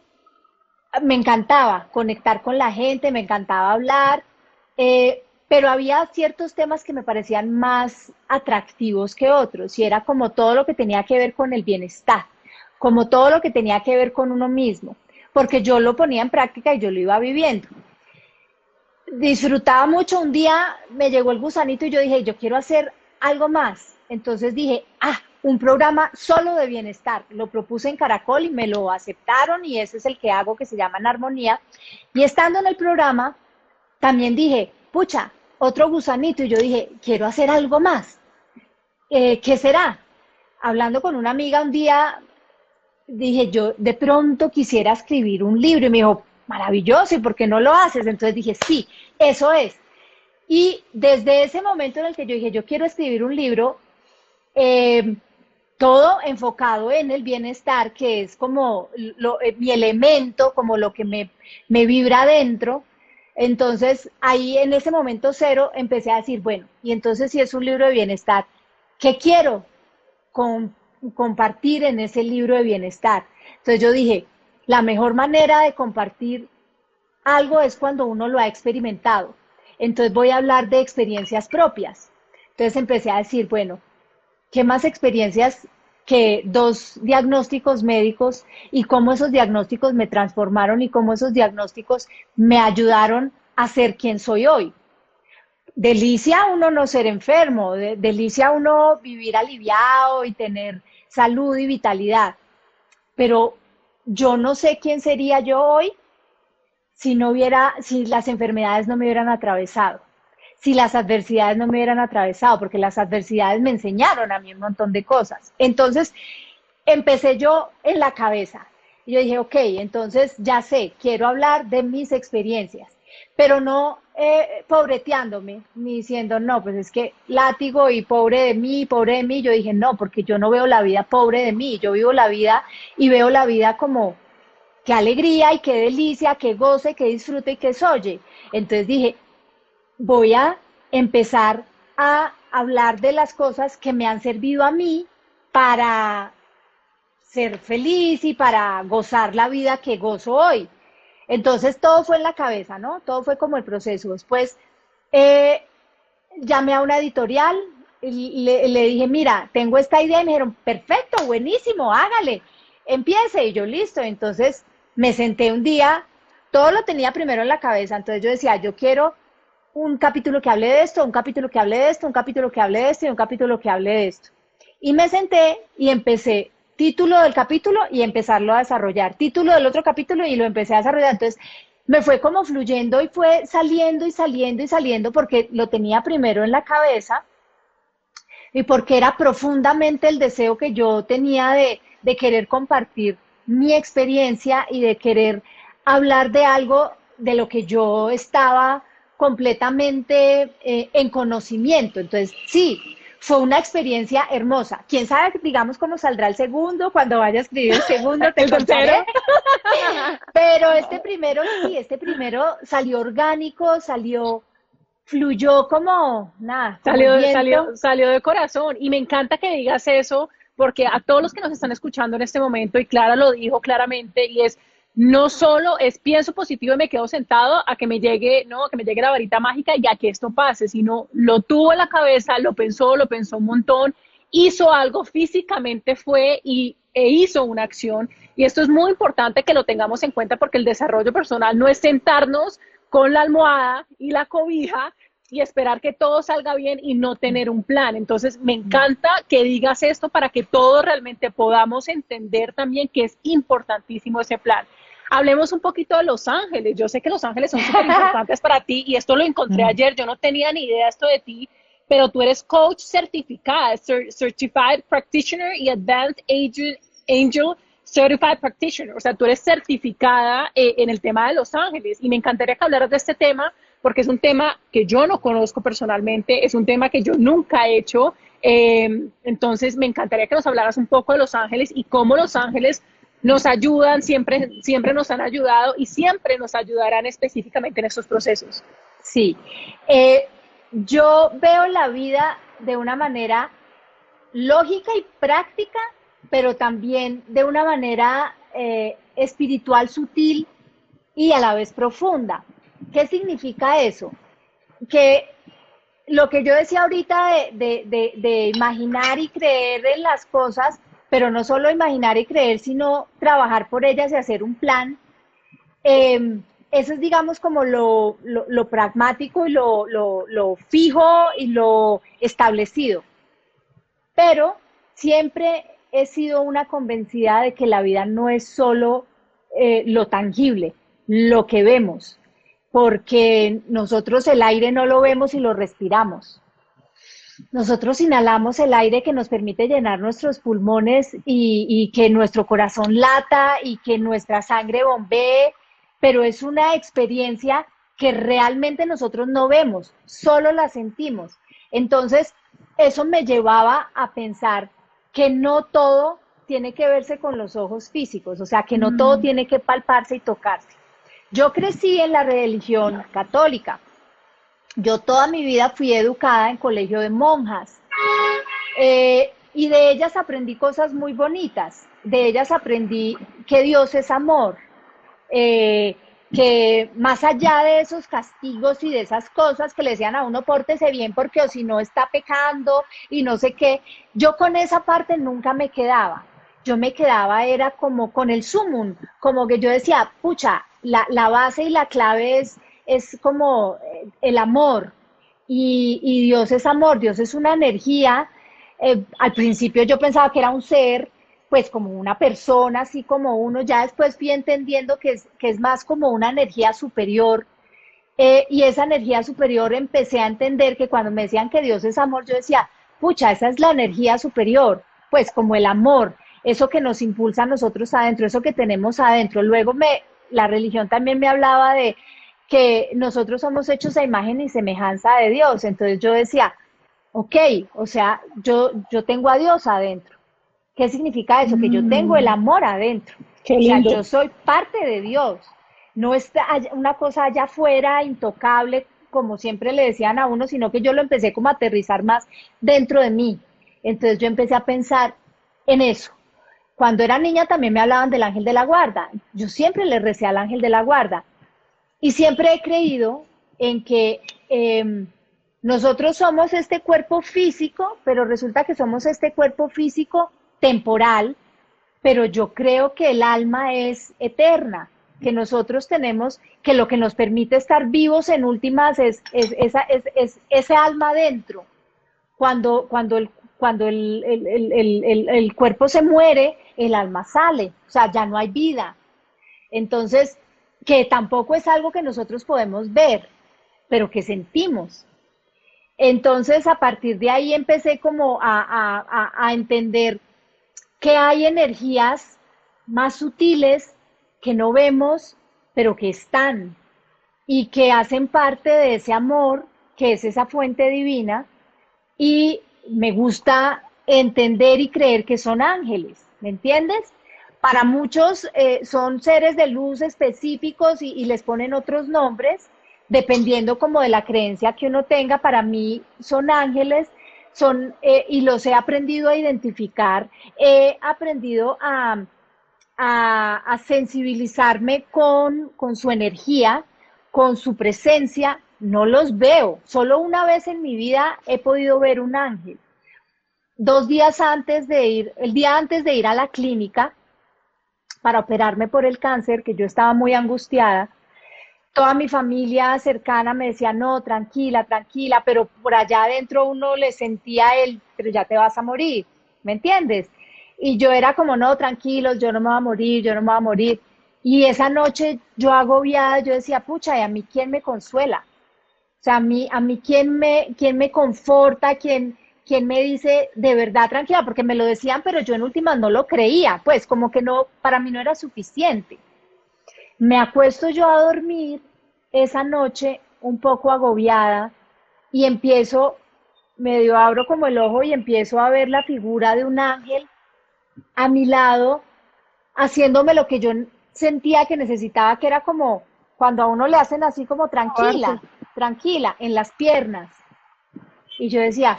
me encantaba conectar con la gente, me encantaba hablar, eh, pero había ciertos temas que me parecían más atractivos que otros, y era como todo lo que tenía que ver con el bienestar, como todo lo que tenía que ver con uno mismo, porque yo lo ponía en práctica y yo lo iba viviendo disfrutaba mucho. Un día me llegó el gusanito y yo dije, yo quiero hacer algo más. Entonces dije, ah, un programa solo de bienestar. Lo propuse en Caracol y me lo aceptaron y ese es el que hago que se llama En Armonía. Y estando en el programa, también dije, pucha, otro gusanito. Y yo dije, quiero hacer algo más. Eh, ¿Qué será? Hablando con una amiga un día, dije, yo de pronto quisiera escribir un libro y me dijo, maravilloso, ¿y por qué no lo haces? Entonces dije, sí, eso es. Y desde ese momento en el que yo dije, yo quiero escribir un libro, eh, todo enfocado en el bienestar, que es como eh, mi elemento, como lo que me, me vibra adentro. Entonces, ahí en ese momento cero empecé a decir, bueno, y entonces si es un libro de bienestar, ¿qué quiero compartir en ese libro de bienestar? Entonces yo dije, la mejor manera de compartir algo es cuando uno lo ha experimentado. Entonces voy a hablar de experiencias propias. Entonces empecé a decir, bueno, ¿qué más experiencias que dos diagnósticos médicos y cómo esos diagnósticos me transformaron y cómo esos diagnósticos me ayudaron a ser quien soy hoy? Delicia uno no ser enfermo, delicia uno vivir aliviado y tener salud y vitalidad, pero yo no sé quién sería yo hoy si no hubiera, si las enfermedades no me hubieran atravesado, si las adversidades no me hubieran atravesado, porque las adversidades me enseñaron a mí un montón de cosas. Entonces, empecé yo en la cabeza. Y yo dije, ok, entonces ya sé, quiero hablar de mis experiencias, pero no eh, pobreteándome, ni diciendo, no, pues es que látigo y pobre de mí, pobre de mí. Yo dije, no, porque yo no veo la vida pobre de mí, yo vivo la vida y veo la vida como qué alegría y qué delicia, qué goce, qué disfrute y qué soye. Entonces dije, voy a empezar a hablar de las cosas que me han servido a mí para ser feliz y para gozar la vida que gozo hoy. Entonces todo fue en la cabeza, ¿no? Todo fue como el proceso. Después eh, llamé a una editorial y le, le, dije, mira, tengo esta idea y me dijeron, perfecto, buenísimo, hágale, empiece. Y yo, listo. Entonces me senté un día, todo lo tenía primero en la cabeza. Entonces yo decía, yo quiero un capítulo que hable de esto, un capítulo que hable de esto, un capítulo que hable de esto y un capítulo que hable de esto. Y me senté y empecé título del capítulo y empezarlo a desarrollar, título del otro capítulo y lo empecé a desarrollar. Entonces me fue como fluyendo y fue saliendo y saliendo y saliendo porque lo tenía primero en la cabeza y porque era profundamente el deseo que yo tenía de, de querer compartir mi experiencia y de querer hablar de algo de lo que yo estaba completamente eh, en conocimiento. Entonces, sí, fue una experiencia hermosa. Quién sabe, digamos, cómo saldrá el segundo, cuando vaya a escribir el segundo, te contaré. Pero este primero, sí, este primero salió orgánico, salió, fluyó como nada. salió, salió, salió de corazón. Y me encanta que digas eso, porque a todos los que nos están escuchando en este momento, y Clara lo dijo claramente, y es no solo es pienso positivo y me quedo sentado a que me llegue, no, que me llegue la varita mágica y a que esto pase, sino lo tuvo en la cabeza, lo pensó, lo pensó un montón, hizo algo físicamente fue y e hizo una acción y esto es muy importante que lo tengamos en cuenta porque el desarrollo personal no es sentarnos con la almohada y la cobija y esperar que todo salga bien y no tener un plan. Entonces, me encanta que digas esto para que todos realmente podamos entender también que es importantísimo ese plan. Hablemos un poquito de Los Ángeles. Yo sé que Los Ángeles son súper importantes para ti y esto lo encontré ayer. Yo no tenía ni idea esto de ti, pero tú eres coach certificada, Certified Practitioner y Advanced Angel, Angel Certified Practitioner. O sea, tú eres certificada eh, en el tema de Los Ángeles y me encantaría que hablaras de este tema porque es un tema que yo no conozco personalmente, es un tema que yo nunca he hecho. Eh, entonces, me encantaría que nos hablaras un poco de Los Ángeles y cómo Los Ángeles nos ayudan, siempre, siempre nos han ayudado y siempre nos ayudarán específicamente en estos procesos. Sí, eh, yo veo la vida de una manera lógica y práctica, pero también de una manera eh, espiritual sutil y a la vez profunda. ¿Qué significa eso? Que lo que yo decía ahorita de, de imaginar y creer en las cosas, pero no solo imaginar y creer, sino trabajar por ellas y hacer un plan. Em, eso es, digamos, como lo, pragmático y lo, fijo y lo establecido. Pero siempre he sido una convencida de que la vida no es solo eh, lo tangible, lo que vemos, porque nosotros el aire no lo vemos y lo respiramos. Nosotros inhalamos el aire que nos permite llenar nuestros pulmones y, que nuestro corazón lata y que nuestra sangre bombee, pero es una experiencia que realmente nosotros no vemos, solo la sentimos. Entonces, eso me llevaba a pensar que no todo tiene que verse con los ojos físicos, o sea, que no todo mm. tiene que palparse y tocarse. Yo crecí en la religión católica, yo toda mi vida fui educada en colegio de monjas eh, y de ellas aprendí cosas muy bonitas. De ellas aprendí que Dios es amor, eh, que más allá de esos castigos y de esas cosas que le decían a uno, pórtese bien porque o si no está pecando y no sé qué, yo con esa parte nunca me quedaba. Yo me quedaba, era como con el sumum, como que yo decía, pucha, la, la base y la clave es es como eh, el amor y, Dios es amor, Dios es una energía. Eh, al principio yo pensaba que era un ser, pues como una persona, así como uno, ya después fui entendiendo que es, que es más como una energía superior. Eh, y esa energía superior empecé a entender que cuando me decían que Dios es amor, yo decía, pucha, esa es la energía superior, pues como el amor. eso que nos impulsa a nosotros adentro, eso que tenemos adentro. Luego me, la religión también me hablaba de que nosotros somos hechos a imagen y semejanza de Dios. Entonces yo decía, ok, o sea, yo, yo tengo a Dios adentro. ¿Qué significa eso? Que yo tengo el amor adentro. Qué O sea, lindo. yo soy parte de Dios. No es una cosa allá afuera, intocable, como siempre le decían a uno, sino que yo lo empecé como a aterrizar más dentro de mí. Entonces yo empecé a pensar en eso. Cuando era niña también me hablaban del ángel de la guarda. Yo siempre le recé al ángel de la guarda. Y siempre he creído en que em, nosotros somos este cuerpo físico, pero resulta que somos este cuerpo físico temporal, pero yo creo que el alma es eterna, que nosotros tenemos, que lo que nos permite estar vivos en últimas es, ese alma dentro. Cuando, cuando, el, cuando el- el- el cuerpo se muere, el alma sale, o sea, ya no hay vida. Entonces, que tampoco es algo que nosotros podemos ver, pero que sentimos. Entonces, a partir de ahí empecé como a, a- a- entender que hay energías más sutiles que no vemos, pero que están y que hacen parte de ese amor, que es esa fuente divina, y me gusta entender y creer que son ángeles, ¿me entiendes? Para muchos eh, son seres de luz específicos y, les ponen otros nombres, dependiendo como de la creencia que uno tenga. Para mí son ángeles, son, eh, y los he aprendido a identificar, he aprendido a, a, a sensibilizarme con, con su energía, con su presencia. No los veo, solo una vez en mi vida he podido ver un ángel. Dos días antes de ir, el día antes de ir a la clínica para operarme por el cáncer, que yo estaba muy angustiada, toda mi familia cercana me decía, no, tranquila, tranquila, pero por allá adentro uno le sentía el, pero ya te vas a morir, ¿me entiendes? Y yo era como, no, tranquilos, yo no me voy a morir, yo no me voy a morir. Y esa noche yo agobiada, yo decía, pucha, ¿y a mí quién me consuela? O sea, a mí, a mí quién me, quién me conforta, quién, quién me dice de verdad tranquila, porque me lo decían, pero yo en últimas no lo creía, pues como que no, para mí no era suficiente. Me acuesto yo a dormir esa noche un poco agobiada y empiezo, medio abro como el ojo y empiezo a ver la figura de un ángel a mi lado, haciéndome lo que yo sentía que necesitaba, que era como cuando a uno le hacen así como tranquila, tranquila, en las piernas. Y yo decía,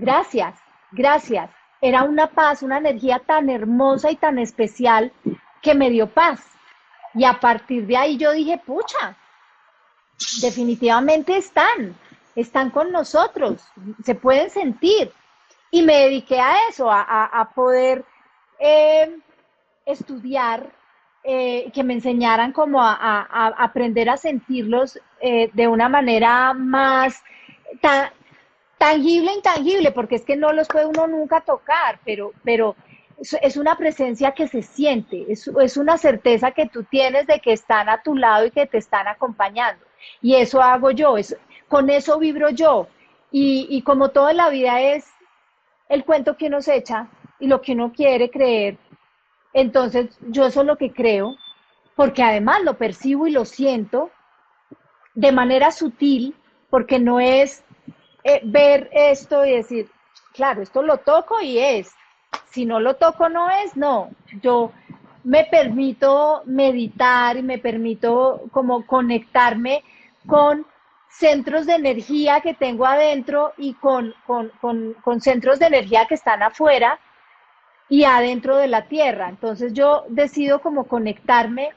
gracias, gracias. Era una paz, una energía tan hermosa y tan especial que me dio paz. Y a partir de ahí yo dije, pucha, definitivamente están, están con nosotros, se pueden sentir. Y me dediqué a eso, a, poder eh, estudiar, eh, que me enseñaran como a, aprender a sentirlos eh, de una manera más tangible, intangible, porque es que no los puede uno nunca tocar, pero, pero es, una presencia que se siente, es, es una certeza que tú tienes de que están a tu lado y que te están acompañando. Y eso hago yo, es, con eso vibro yo. Y, y como toda la vida es el cuento que uno se echa y lo que uno quiere creer, entonces yo eso es lo que creo, porque además lo percibo y lo siento de manera sutil, porque no es eh, ver esto y decir, claro, esto lo toco y es, si no lo toco no es, no, yo me permito meditar y me permito como conectarme con centros de energía que tengo adentro y con, con, con, con centros de energía que están afuera y adentro de la tierra. Entonces yo decido como conectarme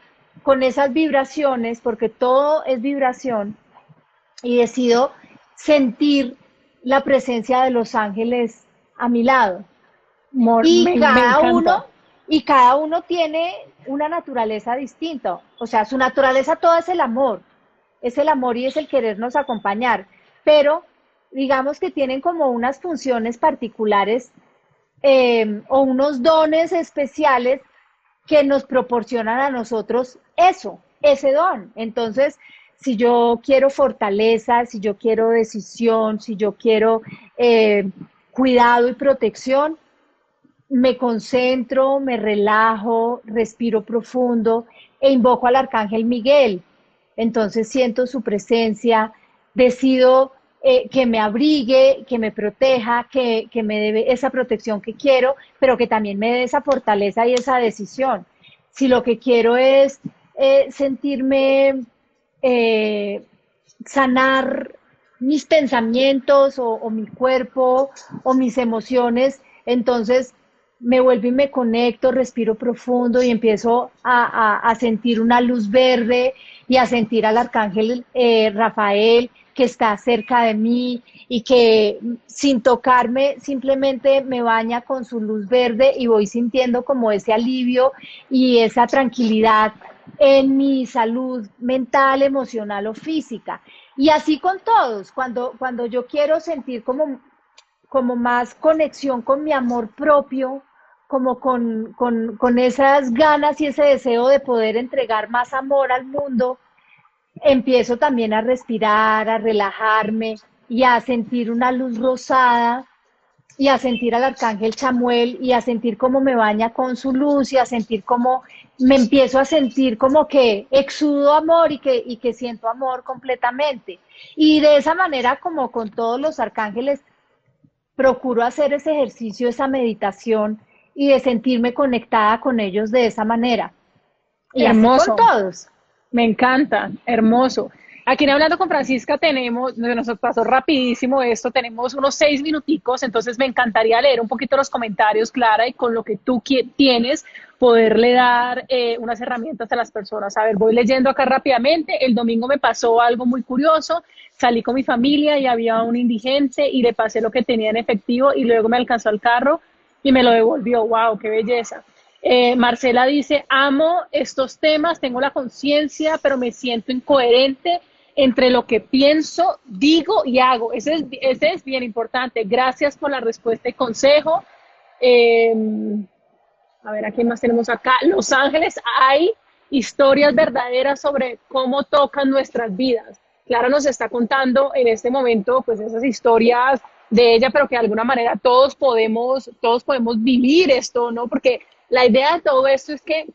con esas vibraciones, porque todo es vibración, y decido sentir la presencia de los ángeles a mi lado. Mor- Y me- cada uno, y cada uno tiene una naturaleza distinta. O sea, su naturaleza toda es el amor. Es el amor y es el querernos acompañar. Pero digamos que tienen como unas funciones particulares eh, o unos dones especiales que nos proporcionan a nosotros eso, ese don. Entonces, si yo quiero fortaleza, si yo quiero decisión, si yo quiero eh, cuidado y protección, me concentro, me relajo, respiro profundo e invoco al arcángel Miguel. Entonces siento su presencia, decido eh, que me abrigue, que me proteja, que, me dé esa protección que quiero, pero que también me dé esa fortaleza y esa decisión. Si lo que quiero es eh, sentirme, eh, sanar mis pensamientos o, mi cuerpo o mis emociones, entonces me vuelvo y me conecto, respiro profundo y empiezo a, sentir una luz verde y a sentir al arcángel Rafael que está cerca de mí y que sin tocarme simplemente me baña con su luz verde y voy sintiendo como ese alivio y esa tranquilidad en mi salud mental, emocional o física. Y así con todos, cuando, cuando yo quiero sentir como, como más conexión con mi amor propio, como con, con esas ganas y ese deseo de poder entregar más amor al mundo, empiezo también a respirar, a relajarme y a sentir una luz rosada y a sentir al arcángel Chamuel y a sentir cómo me baña con su luz y a sentir cómo me empiezo a sentir como que exudo amor y que, y que siento amor completamente. Y de esa manera, como con todos los arcángeles, procuro hacer ese ejercicio, esa meditación y de sentirme conectada con ellos de esa manera. Y Hermoso. con todos. Me encanta, hermoso. Aquí en Hablando con Francisca tenemos, nos pasó rapidísimo esto, tenemos unos seis minuticos, entonces me encantaría leer un poquito los comentarios, Clara, y con lo que tú tienes, poderle dar eh, unas herramientas a las personas. A ver, voy leyendo acá rápidamente. El domingo me pasó algo muy curioso. Salí con mi familia y había un indigente y le pasé lo que tenía en efectivo y luego me alcanzó el carro y me lo devolvió. ¡Wow! ¡Qué belleza! Eh, Marcela dice, amo estos temas, tengo la conciencia, pero me siento incoherente entre lo que pienso, digo y hago. Ese es, ese es bien importante. Gracias por la respuesta y consejo. Em, a ver, ¿a quién más tenemos acá? Los Ángeles, hay historias verdaderas sobre cómo tocan nuestras vidas. Clara nos está contando en este momento, pues esas historias de ella, pero que de alguna manera todos podemos, todos podemos vivir esto, ¿no? Porque la idea de todo esto es que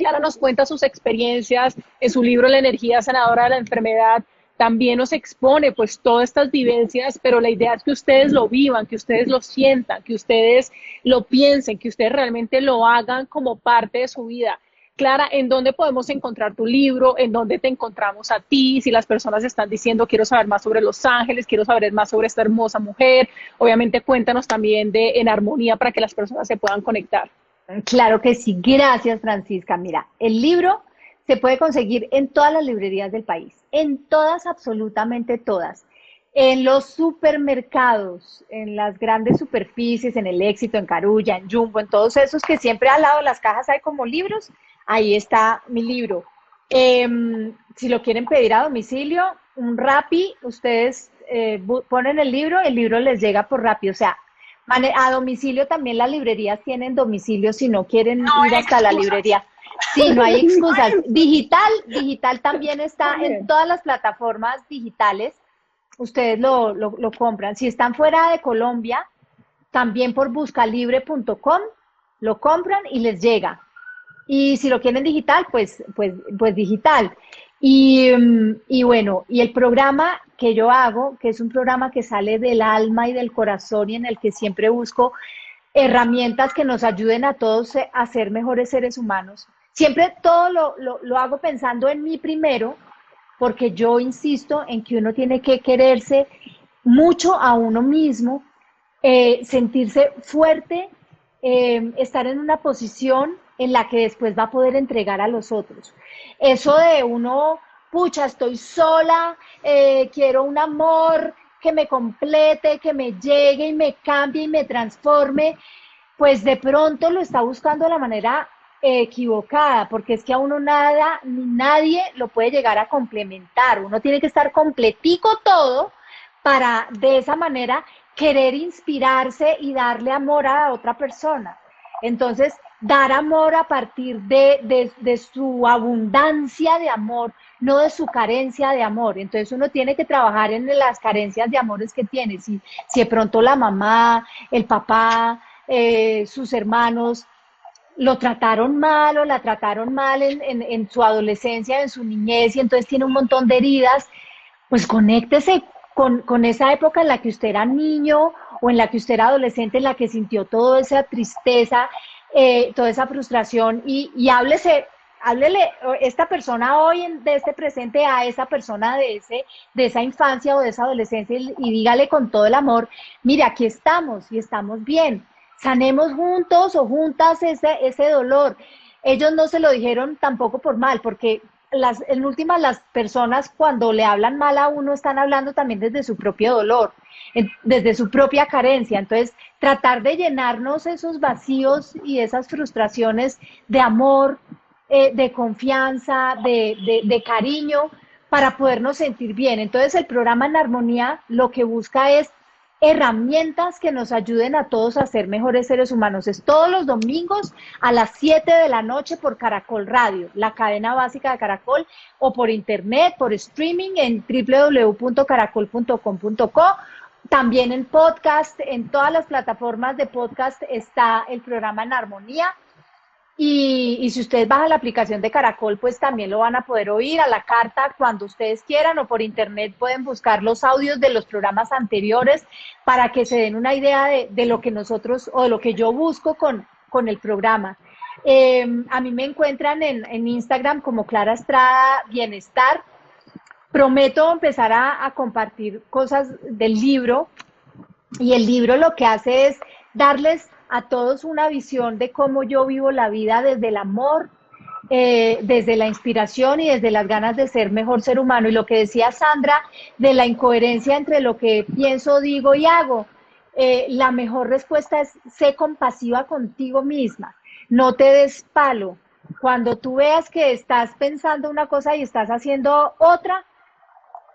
Clara nos cuenta sus experiencias en su libro La energía sanadora de la enfermedad. También nos expone pues todas estas vivencias, pero la idea es que ustedes lo vivan, que ustedes lo sientan, que ustedes lo piensen, que ustedes realmente lo hagan como parte de su vida. Clara, ¿en dónde podemos encontrar tu libro? ¿En dónde te encontramos a ti? Si las personas están diciendo, quiero saber más sobre Los Ángeles, quiero saber más sobre esta hermosa mujer, obviamente cuéntanos también de En Armonía para que las personas se puedan conectar. Claro que sí, gracias Francisca. Mira, el libro se puede conseguir en todas las librerías del país, en todas, absolutamente todas. En los supermercados, en las grandes superficies, en el éxito, en Carulla, en Jumbo, en todos esos que siempre al lado de las cajas hay como libros, ahí está mi libro. Em, si lo quieren pedir a domicilio, un Rappi, ustedes eh, ponen el libro, el libro les llega por Rappi. O sea, a domicilio también las librerías tienen domicilio si no quieren ir hasta la librería. Sí, no hay excusas. Digital, digital también está en todas las plataformas digitales. Ustedes lo, lo, compran. Si están fuera de Colombia, también por buscalibre.com lo compran y les llega. Y si lo quieren digital, pues, pues, pues digital. Y, mm, y, bueno, y el programa que yo hago, que es un programa que sale del alma y del corazón y en el que siempre busco herramientas que nos ayuden a todos a ser mejores seres humanos. Siempre todo lo, lo, hago pensando en mí primero, porque yo insisto en que uno tiene que quererse mucho a uno mismo, eh, sentirse fuerte, eh, estar en una posición en la que después va a poder entregar a los otros. Eso de uno, pucha, estoy sola, eh, quiero un amor que me complete, que me llegue y me cambie y me transforme, pues de pronto lo está buscando de la manera equivocada, porque es que a uno nada ni nadie lo puede llegar a complementar. Uno tiene que estar completico todo para de esa manera querer inspirarse y darle amor a otra persona. Entonces, dar amor a partir de, de, su abundancia de amor, no de su carencia de amor. Entonces uno tiene que trabajar en las carencias de amores que tiene. Si, si de pronto la mamá, el papá, eh, sus hermanos lo trataron mal o la trataron mal en, su adolescencia, en su niñez, y entonces tiene un montón de heridas, pues conéctese con, con, esa época en la que usted era niño o en la que usted era adolescente, en la que sintió toda esa tristeza, eh, toda esa frustración y, y háblese, háblele esta persona hoy en, de este presente a esa persona de, ese, de esa infancia o de esa adolescencia y, dígale con todo el amor, mire, aquí estamos y estamos bien sanemos juntos o juntas ese, ese dolor. Ellos no se lo dijeron tampoco por mal, porque las, en últimas las personas cuando le hablan mal a uno están hablando también desde su propio dolor, desde su propia carencia. Entonces, tratar de llenarnos esos vacíos y esas frustraciones de amor, eh, de confianza, de, de, cariño, para podernos sentir bien. Entonces, el programa en armonía lo que busca es herramientas que nos ayuden a todos a ser mejores seres humanos. Es todos los domingos a las 7 de la noche por Caracol Radio, la cadena básica de Caracol, o por internet, por streaming en www.caracol.com.co. También en podcast, en todas las plataformas de podcast está el programa en armonía. Y, si ustedes bajan la aplicación de Caracol, pues también lo van a poder oír a la carta cuando ustedes quieran o por internet pueden buscar los audios de los programas anteriores para que se den una idea de, lo que nosotros o de lo que yo busco con, con el programa. Em, a mí me encuentran en, en, Instagram como Clara Estrada Bienestar. Prometo empezar a, a compartir cosas del libro y el libro lo que hace es darles a todos una visión de cómo yo vivo la vida desde el amor, eh, desde la inspiración y desde las ganas de ser mejor ser humano. Y lo que decía Sandra de la incoherencia entre lo que pienso, digo y hago. Eh, la mejor respuesta es sé compasiva contigo misma, no te des palo. Cuando tú veas que estás pensando una cosa y estás haciendo otra,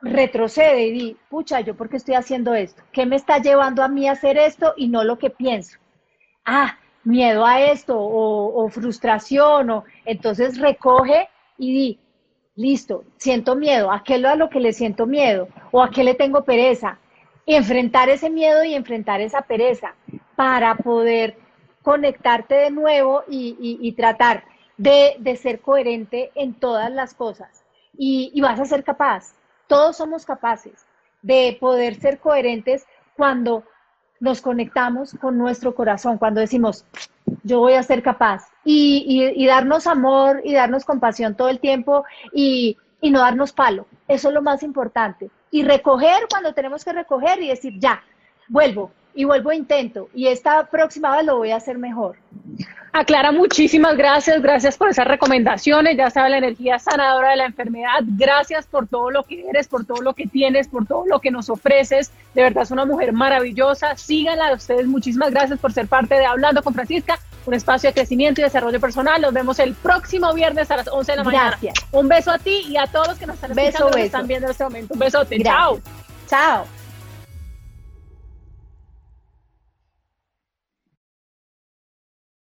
retrocede y di, pucha, ¿yo por qué estoy haciendo esto? ¿Qué me está llevando a mí a hacer esto y no lo que pienso? Ah, miedo a esto o, frustración, o entonces recoge y di, listo, siento miedo, ¿a qué a lo que le siento miedo? ¿O a qué le tengo pereza? enfrentar ese miedo y enfrentar esa pereza para poder conectarte de nuevo y, tratar de, ser coherente en todas las cosas. Y vas a ser capaz, todos somos capaces de poder ser coherentes cuando nos conectamos con nuestro corazón, cuando decimos, yo voy a ser capaz, y, darnos amor y darnos compasión todo el tiempo y, y no darnos palo. Eso es lo más importante. Y recoger cuando tenemos que recoger y decir, ya, vuelvo, y vuelvo a intento. Y esta próxima vez lo voy a hacer mejor. Aclara, muchísimas gracias, gracias por esas recomendaciones, ya sabe la energía sanadora de la enfermedad, gracias por todo lo que eres, por todo lo que tienes, por todo lo que nos ofreces, de verdad es una mujer maravillosa, síganla a ustedes, muchísimas gracias por ser parte de Hablando con Francisca, un espacio de crecimiento y desarrollo personal, nos vemos el próximo viernes a las 11 de la mañana. Gracias. Un beso a ti y a todos los que nos están escuchando, están viendo en este momento, un besote, chao. Chao.